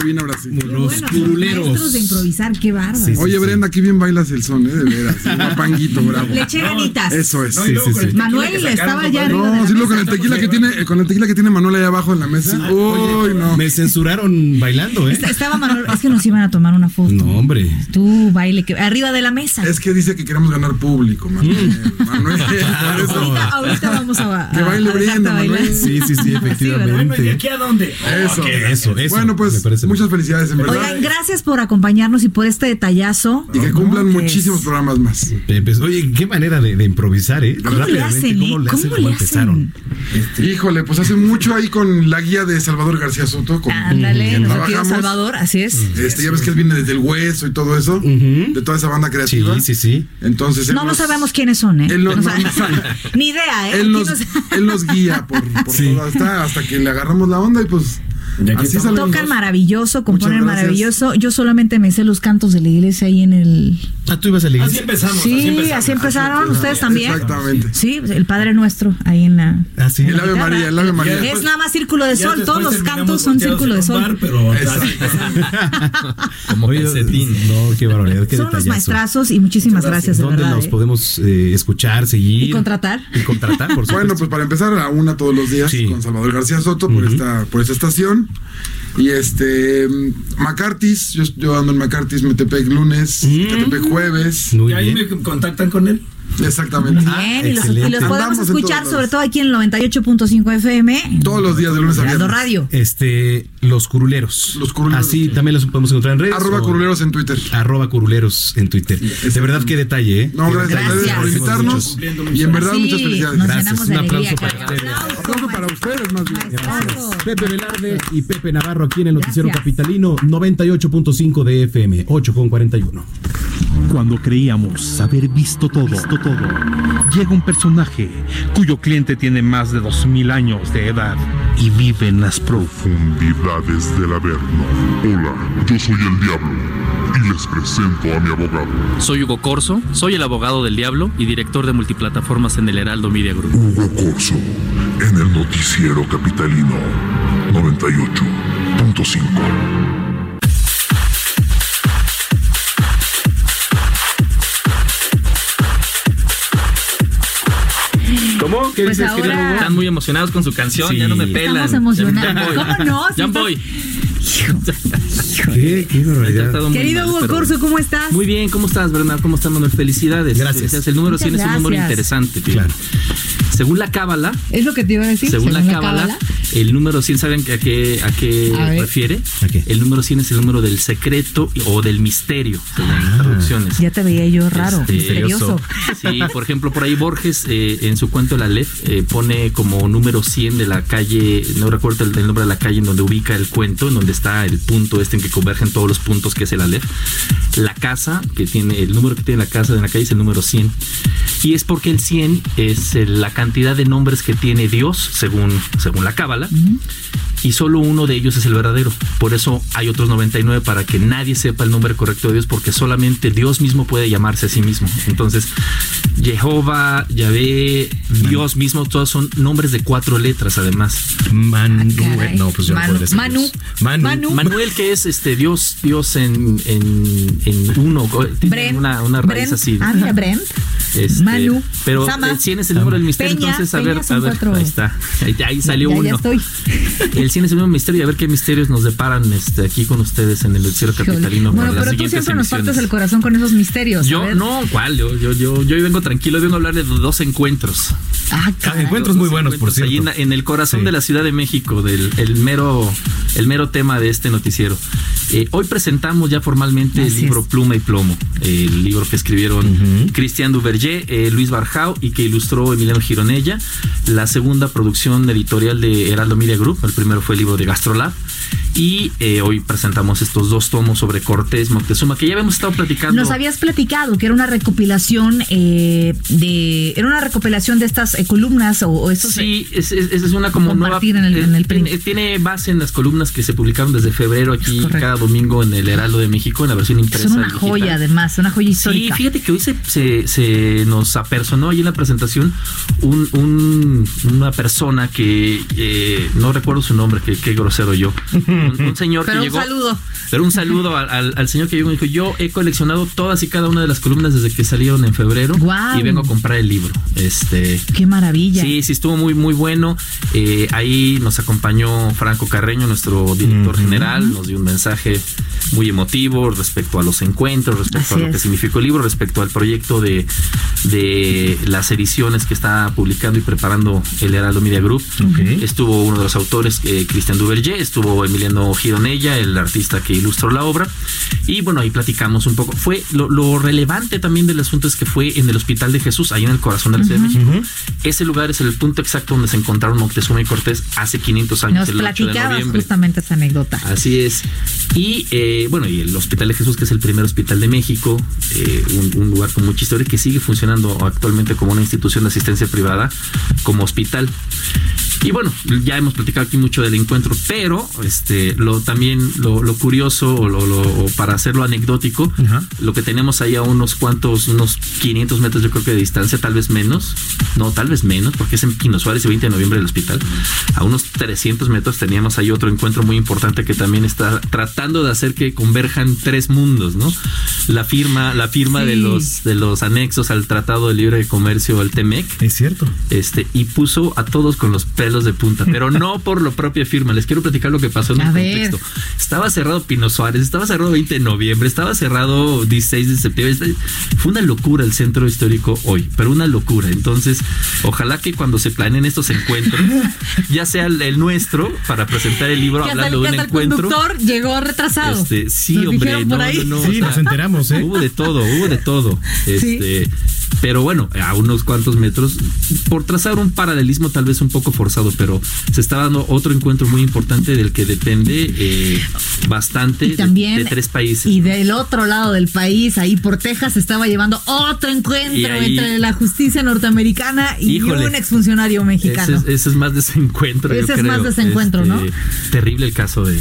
bailongo en la cabina ahora sí. Los Maestros de improvisar, qué bárbaro. Oye, Brenda, qué bien bailas el son, ¿eh? De veras. Un guapanguito, bravo. Le eché ganitas. Eso es. No, con el Manuel estaba ya arriba de No, la sí, luego con el tequila que tiene, con el tequila que tiene Manuel ahí abajo en la mesa. Uy, no. Me censuraron bailando, ¿eh? Esta- Estaba Manuel, es que nos iban a tomar una foto. No, hombre. Tú baile que arriba de la mesa. Es que dice que queremos ganar público, Manuel. Manuel, por eso. Ahorita, ahorita vamos a, a- Que baile a Brenda. Manuel. Sí, sí, sí, efectivamente. Bueno, ¿y de aquí a dónde? Eso. Eso, eso. Bueno, pues muchas felicidades, en verdad. Oigan, gracias por acompañarnos y por este detallazo. Y que cumplan No, muchísimos programas más. Pepe, Oye, qué manera de, de improvisar, ¿eh? ¿Cómo le hacen, ¿Cómo le hacen? ¿Cómo ¿Cómo le empezaron? Híjole, pues hace mucho ahí con la guía de Salvador García Soto. Con, Ándale, nuestro querido trabajamos. Salvador, así es. Este, ya ves que él viene desde el hueso y todo eso, de toda esa banda creativa. Sí, sí, sí. Entonces, No, no nos- sabemos quiénes son, ¿eh? Él no- O sea, no, ni idea, ¿eh? Él nos, nos- él nos guía por, por Sí. toda esta, hasta que le agarramos la onda y pues Así. Tocan maravilloso, componen gracias. maravilloso. Yo solamente me sé los cantos de la iglesia ahí en el. Ah, tú ibas a la Así iglesia. empezamos. Sí, así empezamos. así empezaron. ¿Ustedes también? Exactamente. Sí, el Padre Nuestro ahí en la. Ah, sí. El Ave María, el Ave María. Es nada más círculo de sol. Todos los cantos son círculo de en un sol. bar, pero Como calcetín. No, qué barbaridad, qué Son detallazo. maestrazos y muchísimas gracias, de ¿Dónde verdad. nos ¿eh? podemos eh, escuchar, seguir? Y contratar. Y contratar, por supuesto. Bueno, pues para empezar, a una todos los días Sí. con Salvador García Soto por esta por esta estación. Y este McCarthy's, yo, yo ando en McCarthy's Metepec lunes, Metepec jueves. Muy ¿Y ahí bien. me contactan con él? Exactamente. Bien, y los, excelente. y los podemos Andamos escuchar sobre todo aquí en el 98.5 FM. Todos los días de lunes a viernes. Radio. Este, los curuleros. Los curuleros. Así también los podemos encontrar en redes. Arroba o- curuleros en Twitter. Arroba curuleros en Twitter. de verdad, qué detalle, ¿eh? No, gracias, detalle. gracias por Gracias. invitarnos. Y en verdad, Sí, muchas felicidades. Nos Gracias, un alegría. aplauso para ustedes. Aplauso para ustedes, más bien. Maestro. Pepe Velarde y Pepe Navarro aquí en el Noticiero Gracias. Capitalino 98.5 de FM, 8 con 41. Cuando creíamos haber visto todo, visto todo, llega un personaje cuyo cliente tiene más de 2000 años de edad y vive en las profundidades del Averno. Hola, yo soy el Diablo y les presento a mi abogado. Soy Hugo Corso, soy el abogado del diablo y director de multiplataformas en el Heraldo Media Group. Hugo Corso, en el noticiero capitalino 98.5. ¿Cómo? ¿Qué Pues dices, ahora- querido Hugo? Están muy emocionados con su canción, Sí. ya no me pelan. Estamos emocionados. ¿Cómo no? Ya voy. ¿Qué? ¿Qué barbaridad? Querido mal, Hugo Corso, ¿cómo estás? Muy bien, ¿cómo estás, Bernardo? ¿Cómo estás, Manuel? Felicidades. Gracias. Felicidades. El número Muchas 100 es un número gracias. interesante. Claro. Según la cábala, Es lo que te iba a decir. según, la cábala, cábala. El número 100, ¿saben a qué, a qué A refiere? ¿A qué? El número 100 es el número del secreto o del misterio, según Ah. las traducciones. Ya te veía yo raro, Este, misterioso. Sí, por ejemplo, por ahí Borges eh, en su cuento El Aleph eh, pone como número 100 de la calle, no recuerdo el, el nombre de la calle en donde ubica el cuento, en donde está el punto este en que convergen todos los puntos que es el Aleph. La casa que tiene, el número que tiene la casa de la calle es el número 100. Y es porque el 100 es eh, la cantidad de nombres que tiene Dios, según, según la Cábala, Guatemala. Y solo uno de ellos es el verdadero. Por eso hay otros 99 para que nadie sepa el nombre correcto de Dios, porque solamente Dios mismo puede llamarse a sí mismo. Entonces, Jehová, Yahvé, Dios mismo, todos son nombres de cuatro letras además. Manuel, no, pues yo no Manu- ser Manu. Manu. Manu. Manuel, que es este Dios, Dios en, en, en uno, tiene Bren. una, una raíz Brent. así. Ah, mira, Brent. Este, Manu. Pero Sama. 100 es el número del misterio, Peña, entonces a Peña ver, a ver, cuatro. ahí está. Ahí, ahí salió ya, uno. ya estoy. El 100 es el del misterio y a ver qué misterios nos deparan este, aquí con ustedes en el Noticiero Capitalino. Bueno, para las pero tú siguientes siempre nos emisiones. partes el corazón con esos misterios. Yo, no, ¿cuál? Yo, yo, yo, yo hoy vengo tranquilo, vengo a hablar de dos encuentros. Ah, caray. encuentros muy buenos, por Encuentros cierto. en, en el corazón Sí. de la Ciudad de México, del el mero, el mero tema de este noticiero. Eh, hoy presentamos ya formalmente Así el libro es. Pluma y Plomo, el libro que escribieron Cristian Duverger, eh, Luis Barjao y que ilustró Emiliano Gironella, la segunda producción editorial de Heraldo Media Group, el primero fue el libro de Gastrolab. Y eh, hoy presentamos estos dos tomos sobre Cortés Moctezuma, que ya habíamos estado platicando. Nos habías platicado que era una recopilación eh, de era una recopilación de estas eh, columnas o, o estos Sí, es, es, es una como nueva. Compartir en el- en el print. tiene, tiene base en las columnas que se publicaron desde febrero aquí Es cada domingo en el Heraldo de México, en la versión impresa. son una y digital. joya además, una joya histórica. fíjate que hoy se, se, se nos apersonó ahí en la presentación un, un- una persona que no recuerdo su nombre, que qué grosero yo. Un, un señor Pero que un llegó. saludo. Pero un saludo al, al- al señor que llegó y dijo: Yo he coleccionado todas y cada una de las columnas desde que salieron en febrero y vengo a comprar el libro. Este. Qué maravilla. Sí, sí, estuvo muy, muy bueno. Eh, ahí nos acompañó Franco Carreño, nuestro director general, nos dio un mensaje muy emotivo respecto a los encuentros, respecto Así a lo que significó el libro, respecto al proyecto de, de las ediciones que está publicando y preparando el Heraldo Media Group. Estuvo uno de los autores, eh, Cristian Duverger, estuvo Emiliano Gironella, el artista que ilustró la obra. Y bueno, ahí platicamos un poco. Fue lo, lo relevante también del asunto es que fue en el Hospital de Jesús, ahí en el corazón de la Ciudad de México. Ese lugar es el punto exacto donde se encontraron Moctezuma y Cortés hace 500 años, Nos el 8 de platicabas noviembre. justamente esa anécdota. Así es. Y eh, bueno, y el Hospital de Jesús, que es el primer hospital de México, eh, un, un lugar con mucha historia que sigue funcionando actualmente como una institución de asistencia privada, como hospital. Y bueno, ya hemos platicado aquí mucho del encuentro, pero este, lo también lo, lo curioso o, lo, lo- o para hacerlo anecdótico, lo que tenemos ahí a unos cuantos, unos 500 metros yo creo que de distancia, tal vez menos, no, tal vez menos, porque es en Pino Suárez y 20 de noviembre del hospital, a unos 300 metros teníamos ahí otro encuentro muy importante que también está tratando de hacer que converjan tres mundos, ¿no? La firma, la firma de los de los anexos al Tratado de Libre Comercio, al TEMEC. Es cierto. Este, y puso a todos con los pelos de punta, pero no por la propia firma. Les quiero platicar lo que pasó en el ver. contexto. Estaba cerrado Pino Suárez, estaba cerrado 20 de noviembre, estaba cerrado 16 de septiembre. Este- Fue una locura el centro histórico hoy, pero una locura. Entonces, ojalá que cuando se planeen estos encuentros, ya sea el, el nuestro para presentar el libro hablando el- de un hasta el encuentro. conductor llegó retrasado. Este, sí, Nos hombre, no, por ahí. no, no, Sí, o sea, nos enteramos, ¿eh? Hubo de todo, hubo de todo. Este, pero bueno, a unos cuantos metros, por trazar un paralelismo tal vez un poco forzado, pero se está dando otro encuentro muy importante del que depende eh, bastante Y también- de, tres países. Y del otro lado del país, ahí por Texas, se estaba llevando otro encuentro ahí- entre la justicia norteamericana y Híjole. un exfuncionario mexicano. Ese es, ese es más de ese yo es creo. más de ese encuentro, ¿no? Terrible el caso de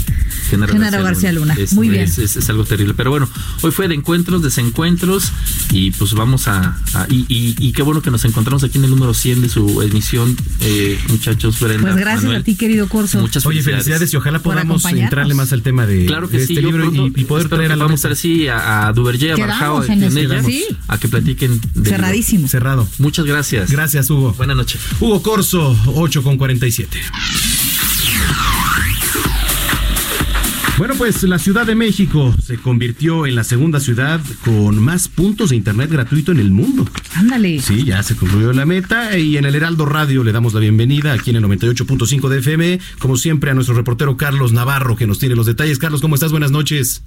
Genaro, Genaro García Luna. Es, Muy bien. Es, es- es algo terrible. Pero bueno, hoy fue de encuentros, desencuentros y pues vamos a. a- y, y- y qué bueno que nos encontramos aquí en el número 100 de su emisión, eh, muchachos. Brenda, Pues gracias Manuel. a ti, querido Corso. Muchas Oye, felicidades y ojalá podamos entrarle más al tema de, Claro que de sí, este libro y, poder traer a la así a, a a Quedamos Barjao, en a ese, Ella, sí. a que platiquen. libro. Cerradísimo. Cerrado. Muchas gracias. Gracias, Hugo. Buenas noches. Hugo Corso, 8 con 47. Bueno, pues la Ciudad de México se convirtió en la segunda ciudad con más puntos de internet gratuito en el mundo. Ándale. Sí, ya se concluyó la meta y en el Heraldo Radio le damos la bienvenida aquí en el 98.5 de FM, como siempre a nuestro reportero Carlos Navarro que nos tiene los detalles. Carlos, ¿cómo estás? Buenas noches.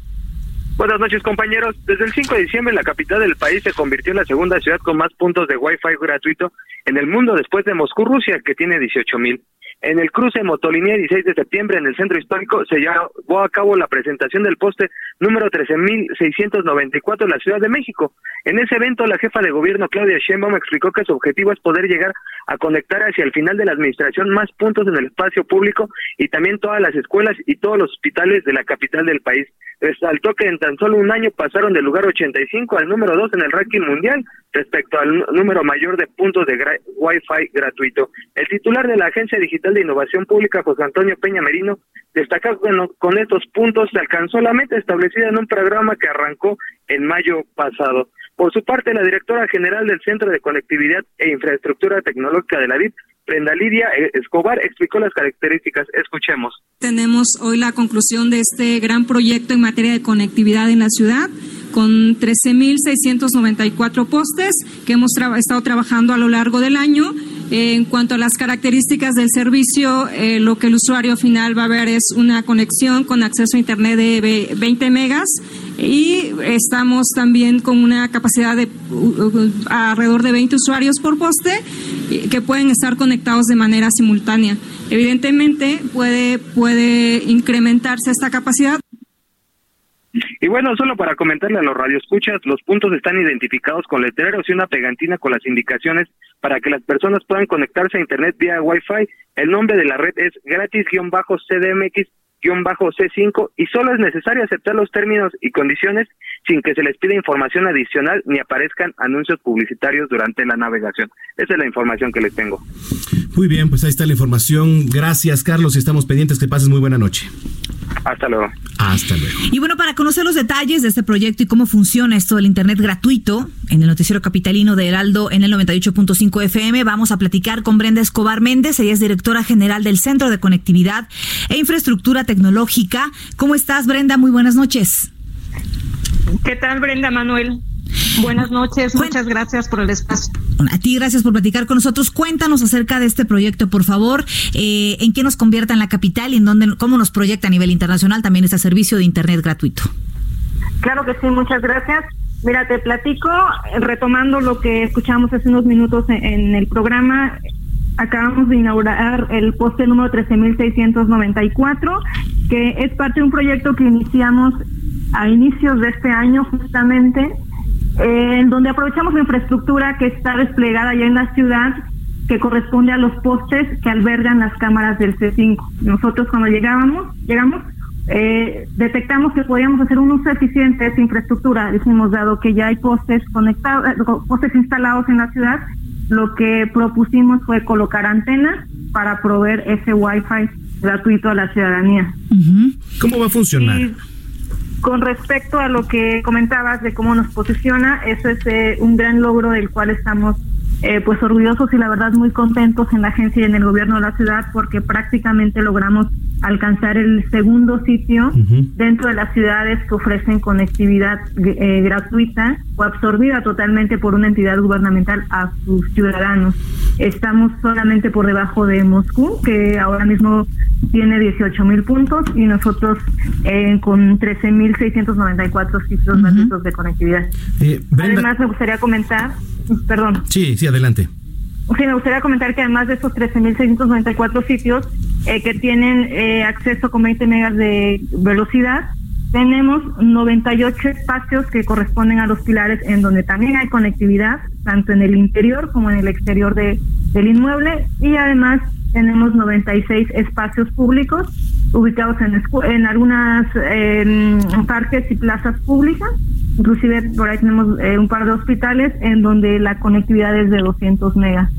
Buenas noches, compañeros. Desde el 5 de diciembre, la capital del país se convirtió en la segunda ciudad con más puntos de Wi-Fi gratuito en el mundo después de Moscú, Rusia, que tiene 18 mil. En el cruce Motolinía 16 de septiembre en el centro histórico se llevó a cabo la presentación del poste número 13.694 en la Ciudad de México. En ese evento la jefa de gobierno Claudia Sheinbaum explicó que su objetivo es poder llegar a conectar hacia el final de la administración más puntos en el espacio público y también todas las escuelas y todos los hospitales de la capital del país. Resaltó que en tan solo un año pasaron del lugar 85 al número 2 en el ranking mundial respecto al número mayor de puntos de Wi-Fi gratuito. El titular de la Agencia Digital de Innovación Pública, José Antonio Peña Merino, destacó que con estos puntos se alcanzó la meta establecida en un programa que arrancó en mayo pasado. Por su parte, la directora general del Centro de Conectividad e Infraestructura Tecnológica de la DIP, Brenda Lidia Escobar, explicó las características. Escuchemos. Tenemos hoy la conclusión de este gran proyecto en materia de conectividad en la ciudad con 13.694 postes que hemos estado trabajando a lo largo del año. en cuanto a las características del servicio, eh, lo que el usuario final va a ver es una conexión con acceso a Internet de 20 megas y estamos también con una capacidad de alrededor de 20 usuarios por poste que pueden estar conectados de manera simultánea. Evidentemente puede, puede incrementarse esta capacidad. Y bueno, solo para comentarle a los radioescuchas, los puntos están identificados con letreros y una pegantina con las indicaciones para que las personas puedan conectarse a Internet vía Wi-Fi. El nombre de la red es gratis-cdmx-c5 y solo es necesario aceptar los términos y condiciones sin que se les pida información adicional ni aparezcan anuncios publicitarios durante la navegación. Esa es la información que les tengo. Muy bien, pues ahí está la información. Gracias, Carlos, y estamos pendientes. Que pases muy buena noche. Hasta luego. Hasta luego. Y bueno, para conocer los detalles de este proyecto y cómo funciona esto del Internet gratuito en el noticiero capitalino de Heraldo en el 98.5 FM, vamos a platicar con Brenda Escobar Méndez. Ella es directora general del Centro de Conectividad e Infraestructura Tecnológica. ¿Cómo estás, Brenda? Muy buenas noches. ¿Qué tal, Brenda Manuel? Buenas noches, muchas gracias por el espacio. A ti, gracias por platicar con nosotros. Cuéntanos acerca de este proyecto, por favor. Eh, ¿En qué nos convierta en la capital y en dónde, cómo nos proyecta a nivel internacional también este servicio de Internet gratuito? Claro que sí, muchas gracias. Mira, te platico, retomando lo que escuchamos hace unos minutos en, en el programa, acabamos de inaugurar el poste número 13.694, que es parte de un proyecto que iniciamos a inicios de este año justamente, eh, en donde aprovechamos la infraestructura que está desplegada ya en la ciudad que corresponde a los postes que albergan las cámaras del C5. Nosotros cuando llegábamos, llegamos, eh, detectamos que podíamos hacer un uso eficiente de esa infraestructura. Dijimos, dado que ya hay postes conectados, eh, postes instalados en la ciudad, lo que propusimos fue colocar antenas para proveer ese Wi-Fi gratuito a la ciudadanía. ¿Cómo va a funcionar? Y con respecto a lo que comentabas de cómo nos posiciona, eso es eh, un gran logro del cual estamos eh, pues orgullosos y la verdad muy contentos en la agencia y en el gobierno de la ciudad porque prácticamente logramos alcanzar el segundo sitio dentro de las ciudades que ofrecen conectividad eh, gratuita o absorbida totalmente por una entidad gubernamental a sus ciudadanos. Estamos solamente por debajo de Moscú, que ahora mismo tiene 18 mil puntos y nosotros eh, con 13.694 sitios gratuitos de conectividad. Además, me gustaría comentar, perdón. Sí, sí, adelante. Sí, me gustaría comentar que además de estos 13.694 sitios eh, que tienen eh, acceso con 20 megas de velocidad, tenemos 98 espacios que corresponden a los pilares en donde también hay conectividad, tanto en el interior como en el exterior de, del inmueble, y además tenemos 96 espacios públicos ubicados en, en algunas eh, parques y plazas públicas. Inclusive por ahí tenemos eh, un par de hospitales en donde la conectividad es de 200 megas.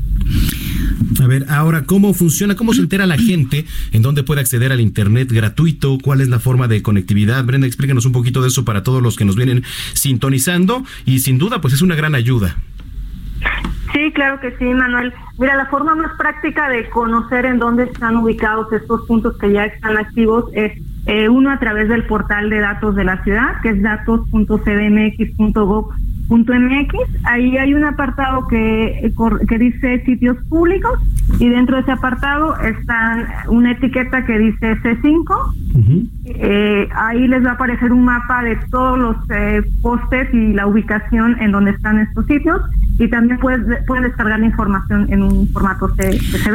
A ver, ahora, ¿cómo funciona? ¿Cómo se entera la gente? ¿En dónde puede acceder al Internet gratuito? ¿Cuál es la forma de conectividad? Brenda, explícanos un poquito de eso para todos los que nos vienen sintonizando y sin duda, pues es una gran ayuda. Sí, claro que sí, Manuel. Mira, la forma más práctica de conocer en dónde están ubicados estos puntos que ya están activos es eh, uno a través del portal de datos de la ciudad, que es datos.cdmx.gov.mx. Ahí hay un apartado que, eh, que dice sitios públicos y dentro de ese apartado está una etiqueta que dice C5 eh, ahí les va a aparecer un mapa de todos los eh, postes y la ubicación en donde están estos sitios y también puedes, pueden descargar la información en un formato CSV.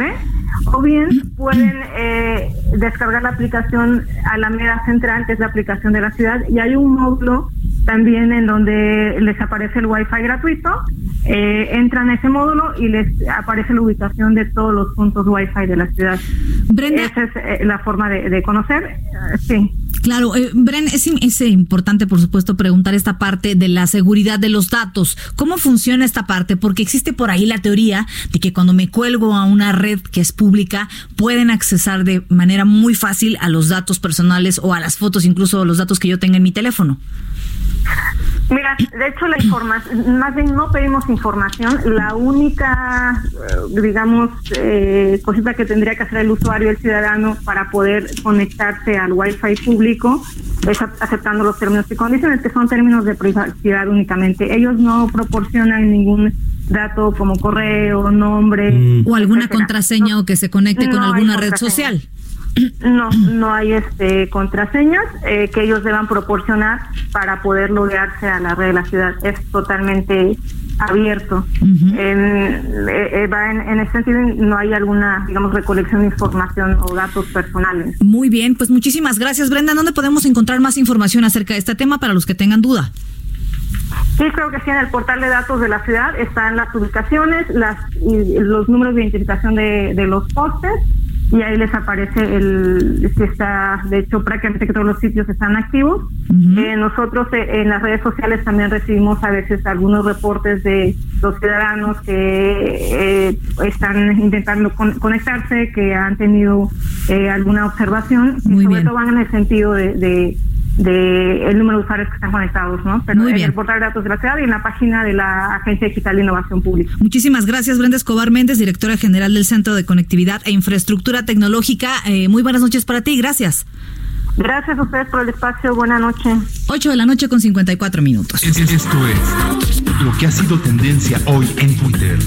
o bien pueden eh, descargar la aplicación Alameda Central, que es la aplicación de la ciudad, y hay un módulo también en donde les aparece el Wi-Fi gratuito, eh, entran a ese módulo y les aparece la ubicación de todos los puntos Wi-Fi de la ciudad. Esa es eh, la forma de, de conocer, eh, sí. Claro, eh, Bren, es, es, importante, por supuesto, preguntar esta parte de la seguridad de los datos. ¿Cómo funciona esta parte? Porque existe por ahí la teoría de que cuando me cuelgo a una red que es pública, pueden accesar de manera muy fácil a los datos personales o a las fotos, incluso los datos que yo tenga en mi teléfono. Mira, de hecho la información, más bien no pedimos información, la única, eh, digamos, eh, cosita que tendría que hacer el usuario, el ciudadano, para poder conectarse al Wi-Fi público es aceptando los términos y condiciones, que son términos de privacidad únicamente. Ellos no proporcionan ningún dato como correo, nombre. O alguna etcétera. contraseña o que se conecte con No alguna red social. No, no hay este contraseñas eh, que ellos deban proporcionar para poder loguearse a la red de la ciudad. Es totalmente abierto. En- eh, eh, va en, en ese sentido, no hay alguna, digamos, recolección de información o datos personales. Muy bien, pues muchísimas gracias, Brenda. ¿Dónde podemos encontrar más información acerca de este tema para los que tengan duda? Sí, creo que sí, en el portal de datos de la ciudad están las ubicaciones, las y los números de identificación de, de los postes y ahí les aparece el si está, de hecho, prácticamente que todos los sitios están activos. Eh, nosotros eh, en las redes sociales también recibimos a veces algunos reportes de los ciudadanos que eh, están intentando con- conectarse, que han tenido eh, alguna observación y sobre todo van en el sentido de, de de el número de usuarios que están conectados, ¿no? Pero Muy en bien. el portal de datos de la ciudad y en la página de la Agencia Digital de Innovación Pública. Muchísimas gracias, Brenda Escobar Méndez, directora general del Centro de Conectividad e Infraestructura Tecnológica. Eh, muy buenas noches para ti, gracias. Gracias a ustedes por el espacio, buena noche. 8 de la noche con 54 minutos. Es- es- Esto es lo que ha sido tendencia hoy en Twitter.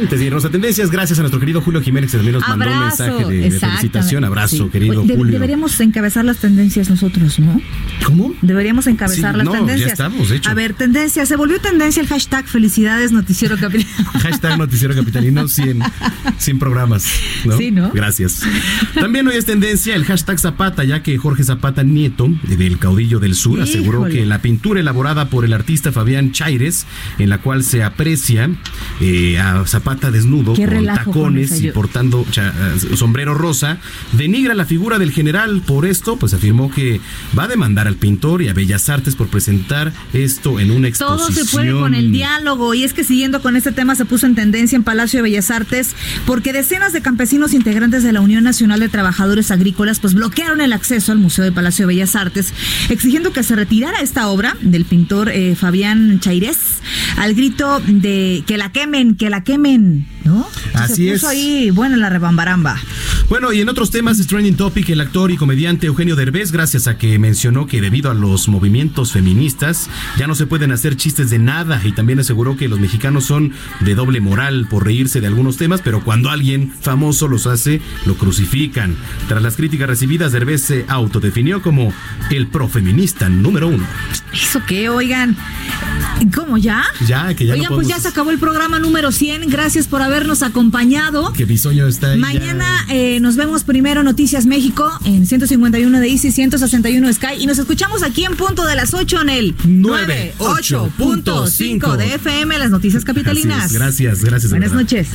Antes de irnos a tendencias, gracias a nuestro querido Julio Jiménez que también nos mandó un mensaje de, felicitación. Abrazo, Sí. querido de- Julio. Deberíamos encabezar las tendencias nosotros, ¿no? ¿Cómo? Deberíamos encabezar Sí, las no, ya tendencias. estamos, de hecho. A ver, tendencia. Se volvió tendencia el hashtag Felicidades Noticiero Capital. Hashtag Noticiero Capitalino 100, 100 programas. ¿no? Sí, ¿no? Gracias. También hoy es tendencia el hashtag Zapata, ya que Jorge Zapata Nieto, del caudillo del sur, aseguró que la pintura elaborada por el artista Fabián Chaires, en la cual se aprecia eh, a Zapata desnudo, Qué con tacones y portando cha- eh, sombrero rosa, denigra la figura del general. Por esto, pues afirmó que va a demandar al pintor y a Bellas Artes por presentar esto en una exposición. Todo se puede con el diálogo y es que siguiendo con este tema se puso en tendencia en Palacio de Bellas Artes porque decenas de campesinos integrantes de la Unión Nacional de Trabajadores Agrícolas pues bloquearon el acceso al Museo de Palacio de Bellas Artes exigiendo que se retirara esta obra del pintor eh, Fabián Chairés al grito de que la quemen, que la quemen, ¿no? Así se puso es. ahí, bueno, la rebambaramba. Bueno, y en otros temas, trending topic, el actor y comediante Eugenio Derbez, gracias a que mencionó que debido a los movimientos feministas ya no se pueden hacer chistes de nada y también aseguró que los mexicanos son de doble moral por reírse de algunos temas, pero cuando alguien famoso los hace, lo crucifican. Tras las críticas recibidas, Derbez se autodefinió como el profeminista número uno. ¿Eso qué? Oigan, ¿cómo ya? Ya, que ya Oigan, no pues ya se acabó el programa número 100. Gracias por habernos acompañado. Que Bisoño está ahí. Mañana eh, nos vemos primero Noticias México en 151 de Easy, 161 de Sky y nos escuchamos aquí en punto de las 8 en el 98.5 de FM, las noticias capitalinas. Gracias, gracias. de Buenas noches.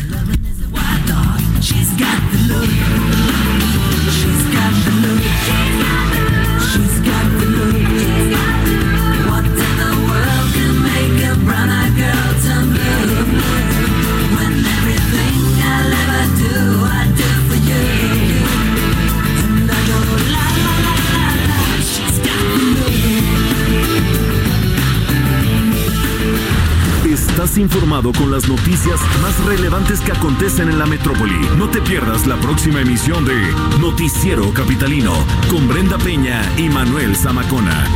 Noticias más relevantes que acontecen en la metrópoli. No te pierdas la próxima emisión de Noticiero Capitalino con Brenda Peña y Manuel Zamacona.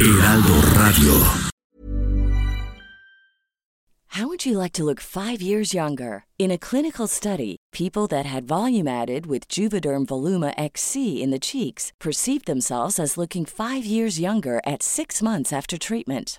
Heraldo Radio. How would you like to look five years younger? In a clinical study, people that had volume added with Juvederm Voluma XC in the cheeks perceived themselves as looking five years younger at six months after treatment.